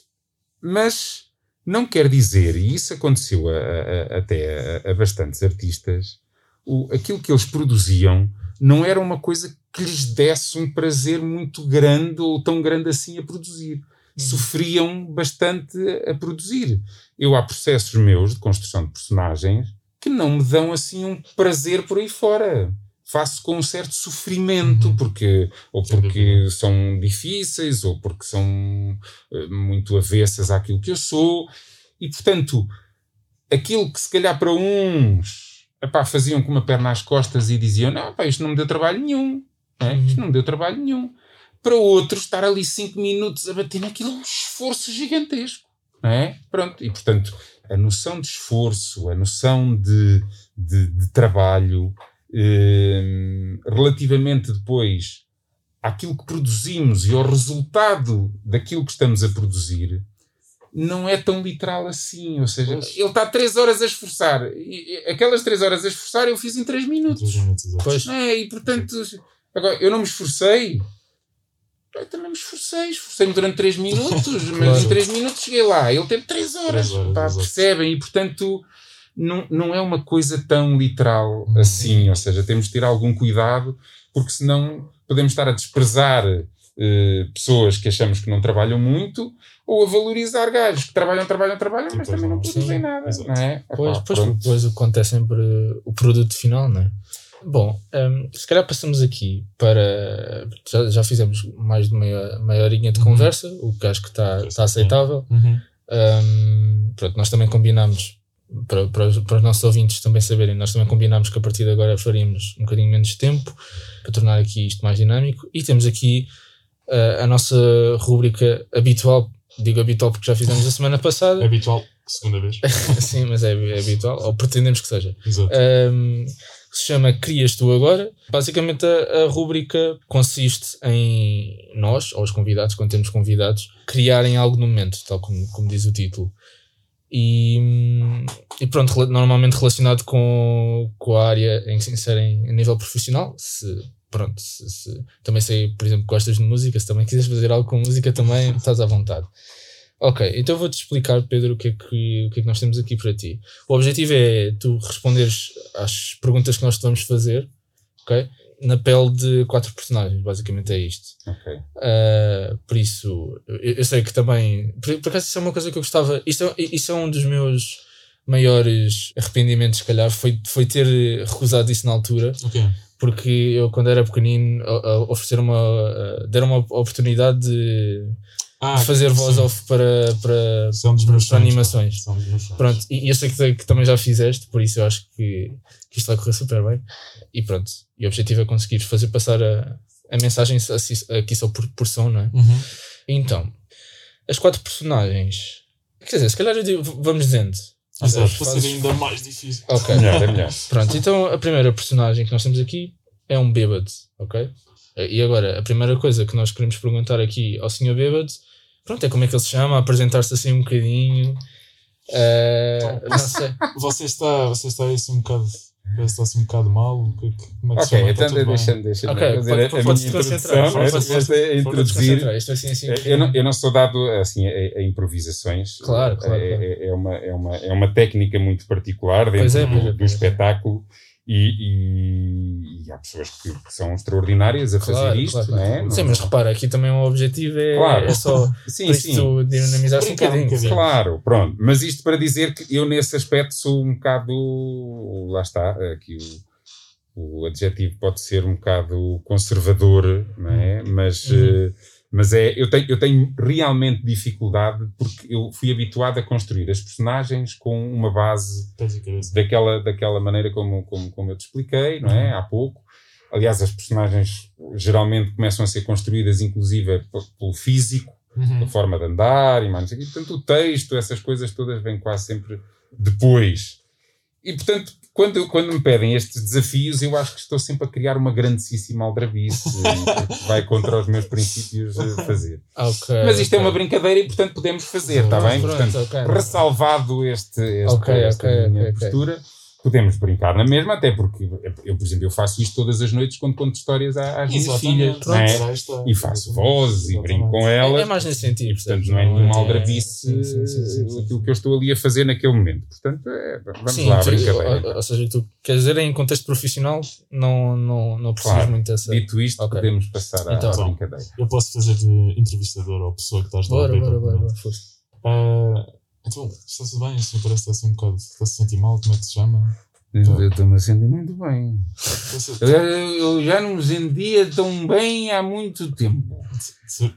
Mas não quer dizer, e isso aconteceu a, a, até a, a, bastantes artistas, o, aquilo que eles produziam não era uma coisa que lhes desse um prazer muito grande ou tão grande assim a produzir. Uhum. Sofriam bastante a produzir. Eu, há processos meus de construção de personagens que não me dão assim um prazer por aí fora. Faço com um certo sofrimento, uhum. porque, ou porque são difíceis, ou porque são uh, muito avessas àquilo que eu sou. E, portanto, aquilo que se calhar para uns epá, faziam com uma perna às costas e diziam: Não, epá, isto não me deu trabalho nenhum. É? Isto não me deu trabalho nenhum. Para outros, estar ali cinco minutos a bater naquilo é um esforço gigantesco. É? Pronto, e portanto, a noção de esforço, a noção de, de, de trabalho, eh, relativamente depois àquilo que produzimos e ao resultado daquilo que estamos a produzir, não é tão literal assim. Ou seja, pois. ele está 3 horas a esforçar. E, aquelas 3 horas a esforçar eu fiz em 3 minutos. minutos pois. É, e portanto, agora, eu não me esforcei eu também me esforcei, esforcei-me durante 3 minutos, claro. [LAUGHS] mas em 3 minutos cheguei lá. Ele teve 3 horas, 3 horas pá, percebem? E portanto, não, não é uma coisa tão literal uhum. assim, ou seja, temos de ter algum cuidado, porque senão podemos estar a desprezar uh, pessoas que achamos que não trabalham muito ou a valorizar gajos que trabalham, trabalham, trabalham, mas também não produzem nada, não é? Pois, pois, pois acontece sempre o produto final, não é? Bom, um, se calhar passamos aqui para. Já, já fizemos mais de meia, meia horinha de uhum. conversa, o que acho que está tá aceitável. Uhum. Um, pronto, nós também combinámos, para, para, os, para os nossos ouvintes também saberem, nós também combinámos que a partir de agora faríamos um bocadinho menos tempo para tornar aqui isto mais dinâmico. E temos aqui a nossa rúbrica habitual Digo habitual porque já fizemos a semana É passada. habitual, segunda vez. [LAUGHS] Sim, mas é, é habitual, ou pretendemos que seja. Exato. Um, que se chama Crias Tu Agora. Basicamente, a, a rúbrica consiste em nós, ou os convidados, quando temos convidados, criarem algo no momento, tal como, como diz o título. E, e pronto, normalmente relacionado com, com a área em que se inserem a nível profissional. Se, pronto, se, se- também sei, por exemplo, gostas de música, se também quiseres fazer algo com música, também [LAUGHS] estás à vontade. Ok, então vou-te explicar, Pedro, o que, é que, o que é que nós temos aqui para ti. O objetivo é tu responderes às perguntas que nós te vamos fazer, ok? Na pele de quatro personagens, basicamente é isto. Ok. Uh, por isso, eu, eu sei que também. Por, por acaso, isso é uma coisa que eu gostava. Isso é, isso é um dos meus maiores arrependimentos, se calhar, foi, foi ter recusado isso na altura, Ok. porque eu, quando era pequenino, ofereceram uma. a- deram uma oportunidade de, Ah, de fazer voz sim. off para, para, para animações. Pronto, e e eu sei que, que também já fizeste, por isso eu acho que, que isto vai correr super bem. E pronto, e o objetivo é conseguir fazer passar a, a mensagem aqui só por, por som, não é? Uhum. Então, as quatro personagens. Quer dizer, se calhar digo, vamos dizendo. Exato, para fases- ser ainda mais difícil. Ok, [LAUGHS] Melhor, é melhor. pronto. Então a primeira personagem que nós temos aqui é um bêbado, ok? E agora, a primeira coisa que nós queremos perguntar aqui ao senhor bêbado, pronto, é como é que ele se chama, apresentar-se assim um bocadinho. Eh, não sei. [LAUGHS] Você está, você está aí assim um bocado. Parece assim um bocado mal. o que- que- Como é que se Ok, então bem? deixa-me deixa Ok, fazer pode- a, minha introdução. Esta- é introduzir. concentrar, isto assim, assim. Eu não, eu não sou dado assim, a, a improvisações. Claro, claro, É, claro. é- é uma, é, uma, é uma técnica muito particular dentro é, do, é, do é. E, e- e há pessoas que, que são extraordinárias a fazer Claro, isto, claro, não é? claro. Não- Sim, mas repara, aqui também o objetivo é, Claro. é só [LAUGHS] sim, para sim. dinamizar-se um um bocadinho. bocadinho. Claro, pronto. Mas isto para dizer que eu, nesse aspecto, sou um bocado. Lá está, aqui o, o adjetivo pode ser um bocado conservador, não é? Mas, Uhum. eh, mas é, eu, tenho, eu tenho realmente dificuldade porque eu fui habituado a construir as personagens com uma base daquela, daquela maneira como, como, como eu te expliquei, não é? Há pouco. Aliás, as personagens geralmente começam a ser construídas, inclusive, pelo físico Uhum. a forma de andar e mais. Portanto, o texto, essas coisas todas vêm quase sempre depois. E, portanto, quando, quando me pedem estes desafios, eu acho que estou sempre a criar uma grandíssima aldrabice [LAUGHS] que vai contra os meus princípios a fazer. Ah, ok, Mas isto é ok. uma brincadeira e, portanto, podemos fazer, está bem? Pronto, Portanto, ok. ressalvado este, este- Ok, esta minha postura, podemos brincar na mesma, até porque eu, por exemplo, eu faço isto todas as noites quando conto histórias à- às minhas filhas, é? Está. E faço vozes e brinco com É, elas. é mais nesse sentido. Portanto, não é nenhuma é- aldrabice sim, sim, sim, sim, sim. aquilo que eu estou ali a fazer naquele momento. Portanto, é, vamos Sim, lá, tu- brincadeira. ou, ou seja, tu quer dizer, em contexto profissional, não, não, não precisas Claro. muito dessa. Dito isto, Ok. podemos passar à, Então. à brincadeira. Eu posso fazer de entrevistador ou pessoa que estás lá a Bora, bora, bora, bora, força. Ah, Então, está tudo bem? Parece que está assim um bocado. Está a se sentir mal? Como é que se chama? Eu estou-me a sentir muito bem. Você- Eu, eu já não me sentia tão bem há muito tempo.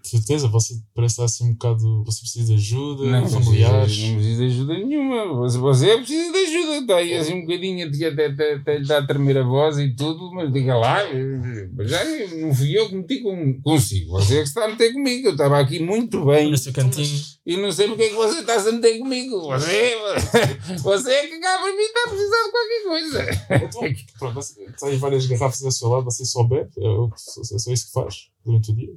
de certeza, você parece estar assim um bocado. Você precisa de ajuda, Não, familiares. precisa, não precisa de ajuda nenhuma. Você, você precisa de ajuda. Está aí assim um bocadinho, até, até, até, lhe dá a tremer a voz e tudo, mas diga lá, eh, já não fui eu que meti com, consigo. Você é que está a meter comigo. Eu estava aqui muito bem. No seu cantinho. E não sei porque é que você está a se meter comigo. Você, [LAUGHS] você é que acaba de mim está a precisar de qualquer coisa. Então, pronto, tem várias garrafas ao seu lado, você bebe? É, é só isso que faz durante o dia?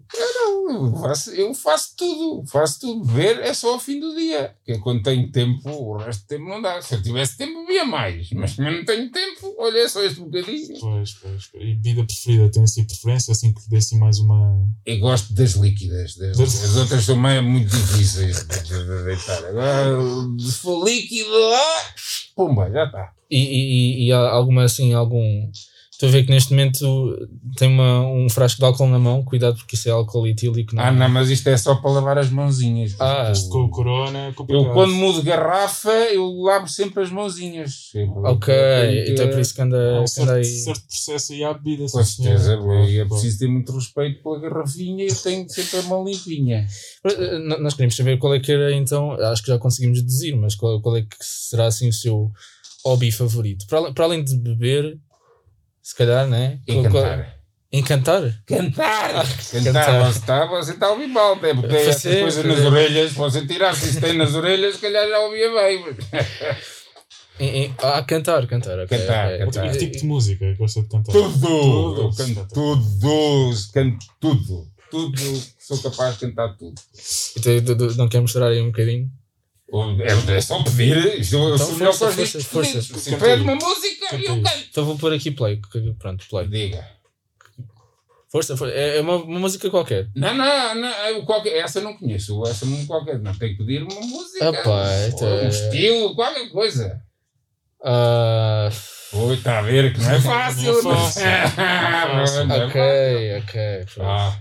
Eu faço, eu faço tudo, faço tudo. Beber é só ao fim do dia. Que é quando tenho tempo, o resto do tempo não dá. Se eu tivesse tempo, bebia mais. Mas como eu não tenho tempo, olha é só este bocadinho. Pois, pois, pois. E bebida preferida? Tem assim preferência? Assim que dê assim mais uma. Eu gosto das líquidas. Das, Das- as outras são mais, muito difíceis de, de- de deitar. Agora, se for líquido, ah, pumba, já está. E, e, e- e alguma assim, algum. Estou a ver que neste momento tem uma, um frasco de álcool na mão, cuidado porque isso é álcool etílico. Não é? Ah, não, mas isto é só para lavar as mãozinhas. Ah, Isto com o corona é complicado. Eu, quando mudo garrafa, eu lavo sempre as mãozinhas. Ok, então é por isso que anda, Há um certo, aí. certo processo aí à bebida. Com certeza, é claro. preciso ter muito respeito pela garrafinha e eu tenho sempre a mão limpinha. Eh, Nós queríamos saber qual é que era então, acho que já conseguimos deduzir, mas qual, qual é que será assim o seu hobby favorito? Para, para além de beber, se calhar, né? E Qual- qual- cantar. Cantar? Você está você tá a ouvir mal, até porque tem essas coisas nas orelhas, se você tirasse isso tem nas orelhas, se calhar já ouvia bem. Em- em- ah, cantar, cantar. ok, Cantar, ok. cantar. Que tipo de música é gosta de cantar? Tudo! Tudo. Canto tudo! Canto tudo! Tudo! Sou capaz de cantar tudo. Então, não quer mostrar aí um bocadinho? É, é só pedir. Eu Então, melhor força, força, força. Se pede uma música, eu Canta canto. Então vou pôr aqui play. Pronto, play. Diga. Força, força. É é uma, uma música qualquer. Não, não, não eu qualquer, essa não conheço, essa não qualquer, não tem que pedir uma música, ou então é- um estilo, qualquer coisa. Ah, Oi, está a ver que [LAUGHS] não é fácil. Não é fácil. [LAUGHS] Não é fácil. ok, ok. pronto. Ah,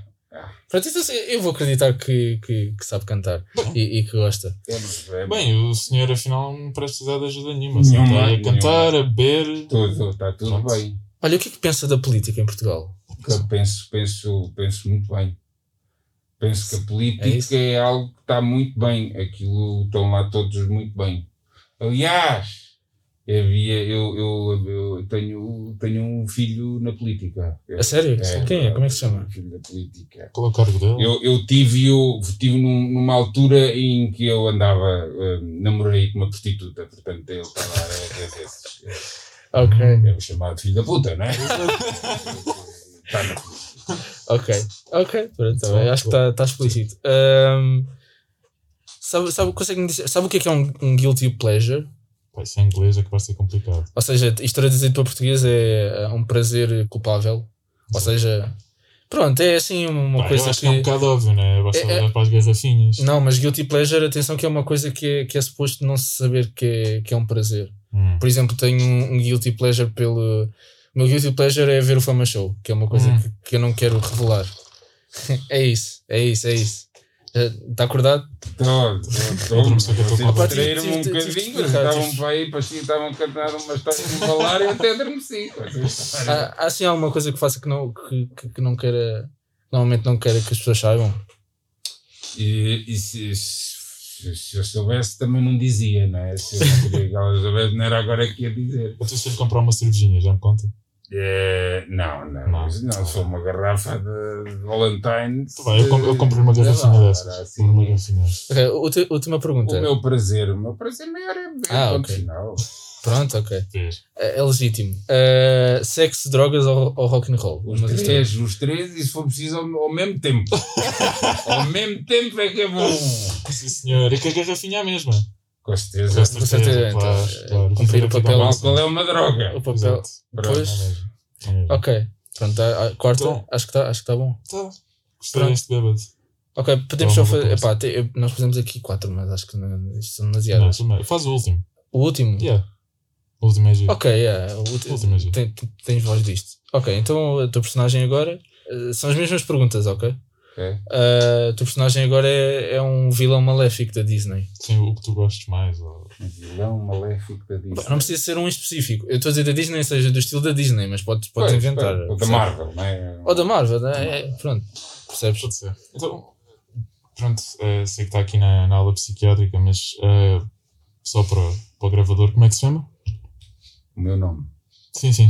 Pronto, então eu vou acreditar que, que, que sabe cantar e, e que gosta. é, Bem, o senhor afinal não precisa de ajuda nenhuma. Nenhuma, Só está a nenhuma. cantar, a beber. tudo, está tudo Pronto. bem. Olha, o que é que pensa da política em Portugal? Eu penso, penso, penso muito bem. Penso que a É política isso? é, algo que está muito bem. Aquilo estão lá todos muito bem. Aliás, havia, eu, eu, eu tenho, tenho um filho na política. A sério? Quem é? Como é que se chama? Um filho da política. Qual é o cargo dele? Eu, eu tive, eu tive num- numa altura em que eu andava, eh, namorei com uma prostituta, portanto ele está lá, é, é desses. Ok, É o chamado filho da puta, não é? Está [LAUGHS] na ok, ok. Pronto, tá bem. acho que está tá explícito. Ahm, sabe, sabe, consegue dizer, sabe o que é que é um, um guilty pleasure? Pá, isso é inglês é que vai ser complicado. Ou seja, isto traduzido para português é é um prazer culpável. Ou seja, pronto, é assim uma Pá, eu coisa acho que é um que. bocado óbvio, né? Basta É- é- olhar para as garrafinhas. Não, mas guilty pleasure, atenção que é uma coisa que é, que é suposto não se saber que é, que é um prazer. Hum. Por exemplo, tenho um, um guilty pleasure pelo. O meu guilty pleasure é ver o Fama Show, que é uma coisa Hum. que, que eu não quero revelar. [LAUGHS] é isso, é isso, é isso. Está acordado? Que eu estou com Vocês a- distraíram-me um bocadinho, estavam para aí, parecia que estavam a cantar uma história de falar e até adormeci. Há, assim alguma coisa que faça que não, que, que, que não queira. Normalmente não queira que as pessoas saibam. E, e se, se, se eu soubesse também não dizia, não é? Se eu não queria que ela soubesse, não era agora que ia dizer. Eu estou a comprar uma cervejinha, já me conta? É, não, não, Não. não, sou uma garrafa de Valentine's. Tá bem, eu, eu compro uma garrafinha dessas. assim, uma garrafinha. Última pergunta. O meu prazer, o meu prazer maior é beber, Ah, ok. final. Pronto, ok. É, é legítimo. Uh, sexo, drogas ou, ou rock and roll? Os três, os três, e se for preciso ao, ao mesmo tempo. [LAUGHS] ao mesmo tempo é que é bom. Sim, senhor. E que a garrafinha é a mesma. Com certeza. Com Com certeza, então, claro, é, claro. cumprir o Fica papel. O bom. álcool é uma droga. O papel. Pois. É. É. Ok. Pronto, a, a, quarta. Então- acho que está acho que tá bom. Tá. Gostei deste bêbado. Ok, podemos Então, só fazer. Epá, eu- nós fazemos aqui quatro, mas acho que não, isto são Não, demasiadas. bem. Faz o último. O último? Yeah. O último é giro. Ok, yeah, o O último é giro. tem- tens voz disto. Ok, então a tua personagem agora. eh, são as mesmas perguntas, ok? Ok. Uh, a tua personagem agora é, é um vilão maléfico da Disney. Sim, o que tu gostes mais. Ou... Um vilão maléfico da Disney. Não precisa ser um específico. Eu estou a dizer da Disney, seja do estilo da Disney, mas podes, podes Pois, inventar. Ou da? Marvel, não é? Ou da Marvel, né? É, pronto. Percebes? Pode ser. Então, pronto, eh, sei que está aqui na, na aula psiquiátrica, mas eh, só para, para o gravador, como é que se chama? O meu nome. Sim, sim.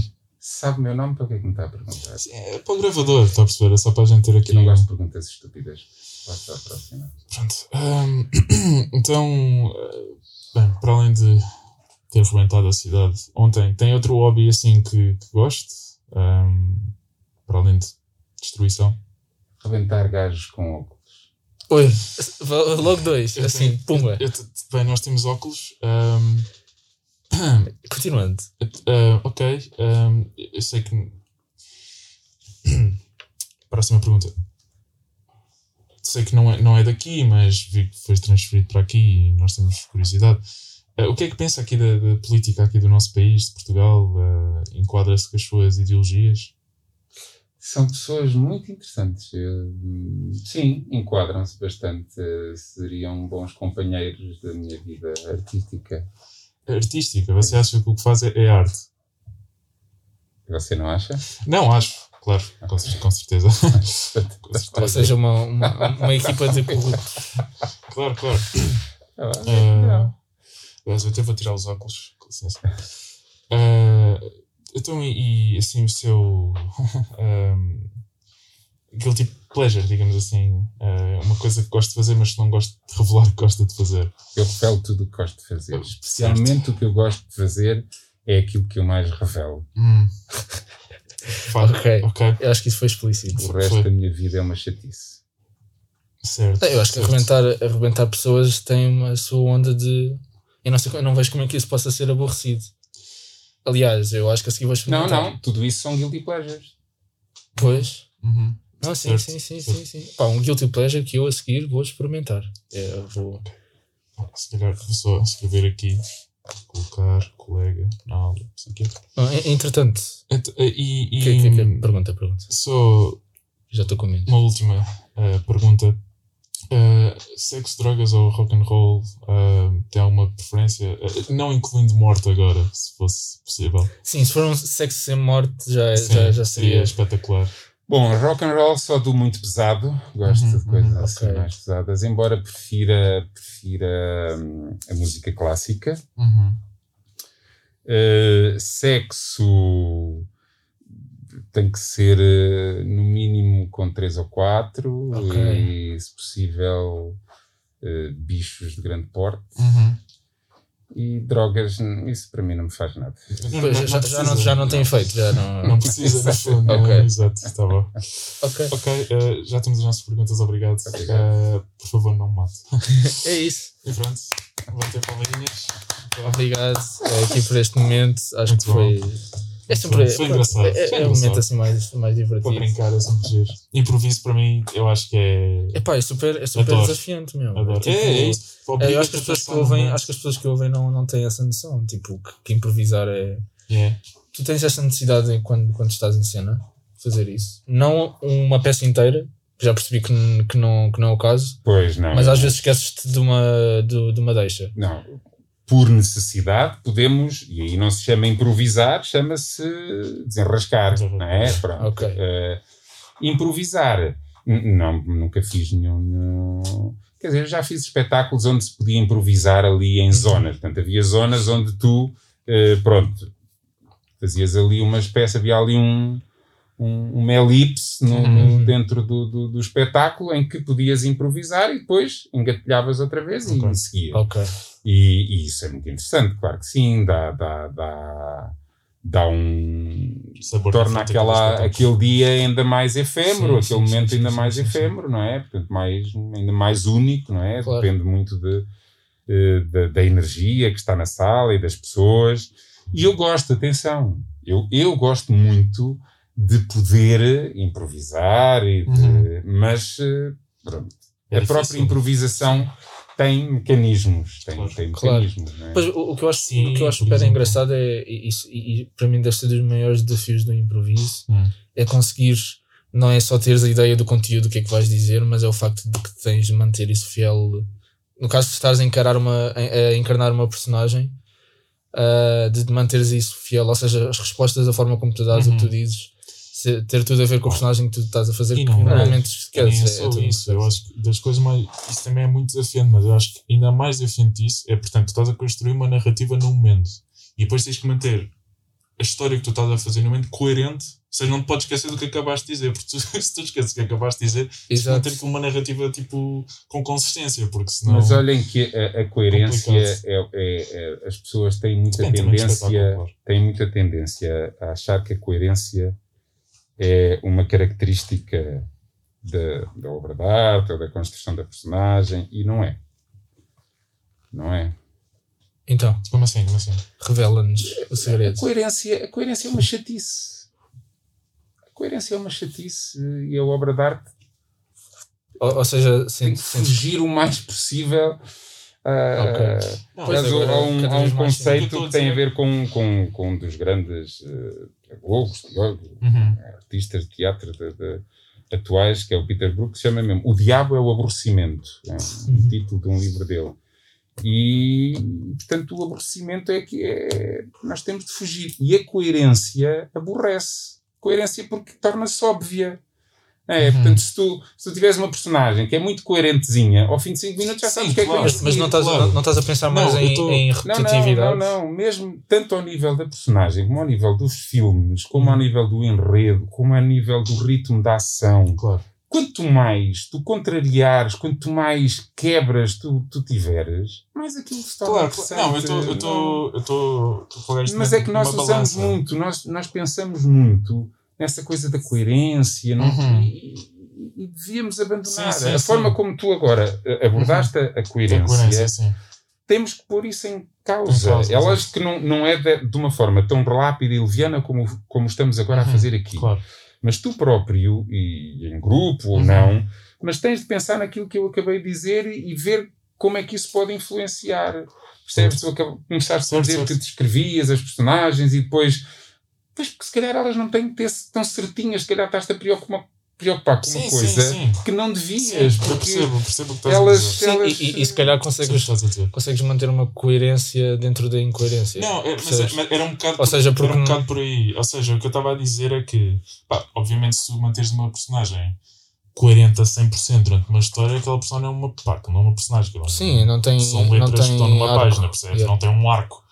Sabe o meu nome? Para que é que me está a perguntar? Sim, É para o gravador, está a perceber? É só para a gente ter aqui. Eu não gosto de perguntas estúpidas. Passa à próxima. Pronto. Ahm, [CLEARS THROAT] então, eh, bem, para além de ter rebentado a cidade ontem, tem outro hobby assim que, que goste? Ahm, para além de destruição? Rebentar gajos com óculos. Oi, logo dois, assim, pumba. eu bem, nós temos óculos. ahm, [COUGHS] Continuando. Ah, ok. ahm, eu sei que. [COUGHS] Próxima pergunta. Sei que não é, não é daqui, mas vi que foi transferido para aqui e nós temos curiosidade. Ah, o que é que pensa aqui da, da política aqui do nosso país, de Portugal? Ah, Enquadra-se com as suas ideologias? São pessoas muito interessantes. Eu, sim, enquadram-se bastante. Seriam bons companheiros da minha vida artística. Artística, você acha que o que faz é, é arte? Você não acha? Não, acho, claro, com, cer- com certeza. [LAUGHS] Ou certeza. seja, uma, uma, uma equipa de corruptos. Claro, claro. Ah, Ah, não. Aliás, eu até vou tirar os óculos, com licença. Ah, Então, e, e, assim, o seu. um, [LAUGHS] aquele tipo de pleasure, digamos assim. Uh, uma coisa que gosto de fazer, mas que não gosto de revelar que gosta de fazer. Eu revelo tudo o que gosto de fazer. Especialmente o que eu gosto de fazer é aquilo que eu mais revelo. Hum. [LAUGHS] Ok. ok. Eu acho que isso foi explícito. O resto Foi. da minha vida é uma chatice. Certo. Eu acho que certo. arrebentar, arrebentar pessoas tem uma sua onda de. Eu não, sei, eu não vejo como é que isso possa ser aborrecido. Aliás, eu acho que a seguir vou Não, experimentar. não, tudo isso são guilty pleasures. Pois. Uhum. Não, sim, sim, sim, sim, sim. Pá, um guilty pleasure que eu a seguir vou experimentar. É, vou... Se calhar vou só escrever aqui. Colocar colega na aula. não sei o quê. En- entretanto, Ent- E, e, que, que, que, pergunta, pergunta. só Já estou com medo. uma última eh, pergunta. Eh, sexo, drogas ou rock and roll eh, tem alguma preferência? Eh, não incluindo morte agora, se fosse possível. Sim, se for um sexo sem morte, já, Sim, já, já seria. espetacular. Bom, rock and roll só do muito pesado. Gosto Uhum, de coisas uhum, assim ok. mais pesadas, embora prefira, prefira hum, a música clássica. Uhum. Uh, sexo tem que ser uh, no mínimo com três ou quatro Ok. e, se possível, uh, bichos de grande porte. E drogas, isso para mim não me faz nada. Pois, já, já, não, já não tem efeito. Já não... Não precisa, no fundo. [LAUGHS] Ok. não, Exato, está bom. Ok, Ok, eh, já temos as nossas perguntas, obrigado. Obrigado. Eh, por favor, não me mate. [LAUGHS] é isso. E pronto, vou ter palminhas. Obrigado é, aqui por este momento. Acho Muito que foi. É sempre. Foi engraçado, É, foi é um momento assim mais, mais Para divertido. brincar, é sempre giro. Improviso para mim, eu acho que é. Epá, é super, é super Adoro. desafiante mesmo. Adoro. Tipo, é, é isso. é, eu acho que as pessoas que ouvem, acho que as pessoas que ouvem não, não têm essa noção. Tipo, que, que improvisar é. Yeah. Tu tens essa necessidade quando, quando estás em cena, fazer isso. Não uma peça inteira, que já percebi que, que, não, que não é o caso, Pois não. mas às vezes esqueces-te de uma, de, de uma deixa. Não. Por necessidade, podemos, e aí não se chama improvisar, chama-se desenrascar, não é? Pronto. Ok. Eh, improvisar, n- não, nunca fiz nenhum, nenhum- Quer dizer, já fiz espetáculos onde se podia improvisar ali em zonas. Portanto, havia zonas onde tu, eh, pronto, fazias ali uma espécie, havia ali um, um, uma elipse no- Uhum. dentro do, do, do espetáculo em que podias improvisar e depois engatilhavas outra vez Ok. e seguias. Ok. E, e isso é muito interessante, claro que sim, dá, dá, dá, dá um. Sabor torna aquela, aquele dia ainda mais efêmero, Sim, aquele sim, momento sim, ainda mais efêmero, não é? Portanto, mais, ainda mais único, não é? Claro. Depende muito de, eh, da, da energia que está na sala e das pessoas. E eu gosto, atenção, eu, eu gosto muito de poder improvisar, e de- Uhum. mas eh, pronto, É a própria difícil. improvisação tem mecanismos, tem, Claro. tem Claro. mecanismos, não é? Pois, o, o que eu acho, Sim, o que eu acho super engraçado é e isso, e, e para mim deve ser dos maiores desafios do improviso Hum. é conseguir não é só teres a ideia do conteúdo o que é que vais dizer, mas é o facto de que tens de manter isso fiel. No caso de estás a encarar uma a, a encarnar uma personagem, ah, de manteres isso fiel, ou seja, as respostas da forma como tu dás o que tu Uhum. dizes, ter tudo a ver com o personagem que tu estás a fazer, E não é. normalmente E nem esqueces. é é- só é isso, eu acho que das coisas mais. Isso também é muito desafiante, mas eu acho que ainda mais desafiante isso é, portanto, tu estás a construir uma narrativa no momento e depois tens que manter a história que tu estás a fazer no momento coerente, ou seja, não te podes esquecer do que acabaste de dizer, porque tu, [LAUGHS] se tu esqueces o que acabaste de dizer, tens que manter uma narrativa tipo com consistência, porque senão. Mas olhem que a, a coerência é, é- é- as pessoas têm muita Depende do tendência têm muita tendência a achar que a coerência é uma característica da, da obra de arte ou da construção da personagem e não é. Não é. Então, Como assim? Como assim? revela-nos o A segredo. coerência, a coerência é uma chatice. A coerência é uma chatice e a obra de arte Ou, ou seja, tem sente, que fugir o mais possível. ah, Ok. Não, Pois Mas agora, há um, um sim. Conceito a que tem a ver com, com, com um dos grandes uh, globos, Uhum. artistas de teatro de, de- atuais, que é o Peter Brook, que se chama mesmo O Diabo é o Aborrecimento. É o Uhum. título de um livro dele. E, portanto, o aborrecimento é que é, nós temos de fugir. E a coerência aborrece. Coerência porque torna-se óbvia. É, portanto, se tu, se tu tiveres uma personagem que é muito coerentezinha, ao fim de 5 minutos já sabes o que é que claro. vais Mas, mas não, estás, claro. não, não estás a pensar mais Não, em, tô- em Não, não, repetitividade. não, não. Mesmo tanto ao nível da personagem, como ao nível dos filmes, como ao nível do enredo, como ao nível do ritmo da ação. Claro. Quanto mais tu contrariares, quanto mais quebras tu, tu tiveres, mais aquilo se torna Claro. Não, eu estou. Mas é que nós usamos balança. muito, nós, nós pensamos muito nessa coisa da coerência não? Uhum. e, e devíamos abandonar. Sim, sim, a sim. forma como tu agora abordaste a- a coerência, coerência, sim. temos que pôr isso em causa. Em causa, exato. acho que não, não é de, de uma forma tão rápida e leviana como, como estamos agora a Uhum, fazer aqui. Claro. Mas tu próprio, e em grupo ou Uhum. não, mas tens de pensar naquilo que eu acabei de dizer e, e ver como é que isso pode influenciar. Percebes? Tu começaste a dizer que descrevias as personagens e depois. Pois, porque se calhar elas não têm que ter tão certinhas, se calhar estás-te a preocupar, preocupar com uma Sim, coisa sim, sim. que não Sim, devias. eu porque percebo, percebo o que estás elas- a dizer. Sim, Elas- e, e- e se calhar consegues, estás a dizer. consegues manter uma coerência dentro da incoerência. Não, é- mas, Percebes? mas era um bocado, Ou seja, era porque um não- bocado por aí. Ou seja, o que eu estava a dizer é que, pá, obviamente, se tu manteres uma personagem coerente a 100% durante uma história, aquela personagem é uma, pá, não é uma personagem. aquilo é Sim, não tem. São não letras tem que estão numa arco. página, percebes? Yeah. Não tem um arco.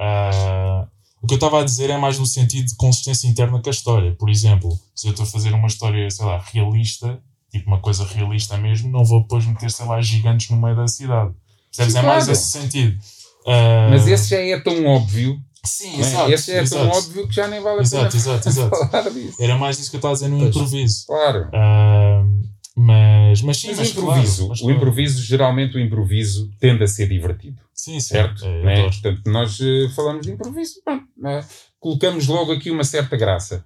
Ah, o que eu estava a dizer é mais no sentido de consistência interna com a história. Por exemplo, se eu estou a fazer uma história, sei lá, realista, tipo uma coisa realista mesmo, não vou depois meter, sei lá, gigantes no meio da cidade. Percebes? É mais esse sentido. Ah, Mas esse já é tão óbvio. Sim, é? exato. esse já é tão exato. óbvio que já nem vale a Exato, pena exato, [LAUGHS] exato. falar disso. Era mais isso que eu estava a dizer no Pois. improviso. Claro. Ah, mas, mas sim, Mas, mas o improviso, claro, mas o improviso, geralmente o improviso tende a ser divertido. Sim, sim. certo? é. Portanto, nós eh, falamos de improviso, pronto, né? colocamos logo aqui uma certa graça.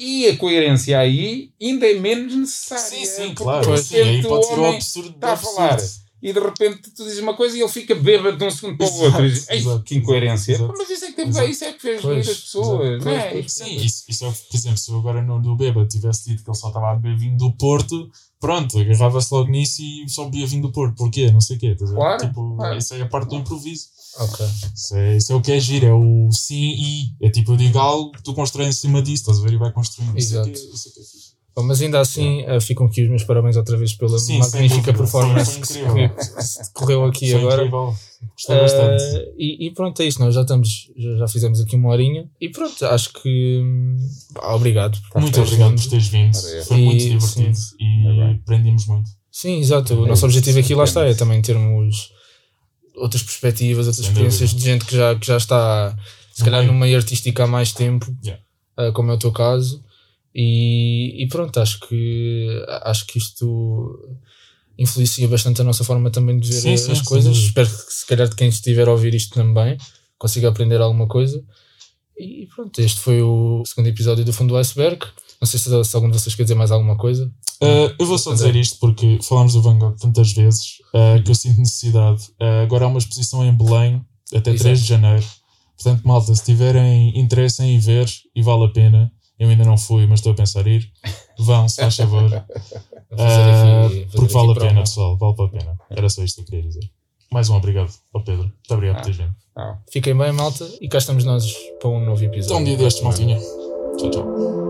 E a coerência aí ainda é menos necessária. Sim, sim, claro. Sim, aí pode ser homem absurdo do está a absurdo. falar. E de repente tu dizes uma coisa e ele fica bêbado de um segundo para o outro. Diz, Ei, exato, que incoerência. exato. Mas isso é que, teve, Exato. isso é que fez Pois, rir as pessoas. exato. não é? Sim, isso, isso é, por exemplo, se eu agora no do Beba tivesse dito que ele só estava a beber vinho do Porto, pronto, agarrava-se logo nisso e só bebia vinho do Porto. Porquê? Não sei o quê. estás? Claro, tipo, claro. Isso é a parte do improviso. Ok. Isso é, isso é o que é giro, é o sim e. É tipo, eu digo algo, tu constrói em cima disso, estás a ver? E vai construindo. Isso é que é- Exato. isso é que é fixe. Bom, mas ainda assim, eh, ficam aqui os meus parabéns outra vez pela Sim, magnífica performance se- incrível. que- que se decorreu aqui Foi agora. incrível. Gostei bastante. Eh, e, e pronto, é isso. Nós já estamos, já, já fizemos aqui uma horinha. E pronto, acho que. pá, obrigado. por Muito teres obrigado vindo. por teres vindo. É. Foi muito E- divertido sim. e É aprendemos muito. Sim, exato. O É nosso objetivo aqui lá está é também termos outras perspectivas, outras Sem experiências dúvida. de gente que já, que já está, se calhar, meio. no meio artístico há mais tempo, Yeah. ah, como é o teu caso. E, e pronto, acho que, acho que isto influencia bastante a nossa forma também de ver Sim, as sim, coisas. dúvida. Espero que, se calhar, de quem estiver a ouvir isto também consiga aprender alguma coisa. E pronto, este foi o segundo episódio do Fundo do Iceberg. Não sei se, se algum de vocês quer dizer mais alguma coisa. Uh, eu vou só dizer isto porque falámos do Van Gogh tantas vezes uh, que eu sinto necessidade. Uh, agora há uma exposição em Belém até Exato. 3 de janeiro. Portanto, malta, se tiverem interesse em ir ver e vale a pena, eu ainda não fui, mas estou a pensar em ir, vão, se faz favor. [LAUGHS] Uh, porque vale a pena, pessoal, vale a pena. Era só isto que eu queria dizer. Mais um obrigado ao Pedro. Muito obrigado por teres vindo. ah, Fiquem bem, malta, e cá estamos nós para um novo episódio. Até um dia destes, maltinha. Tchau, tchau.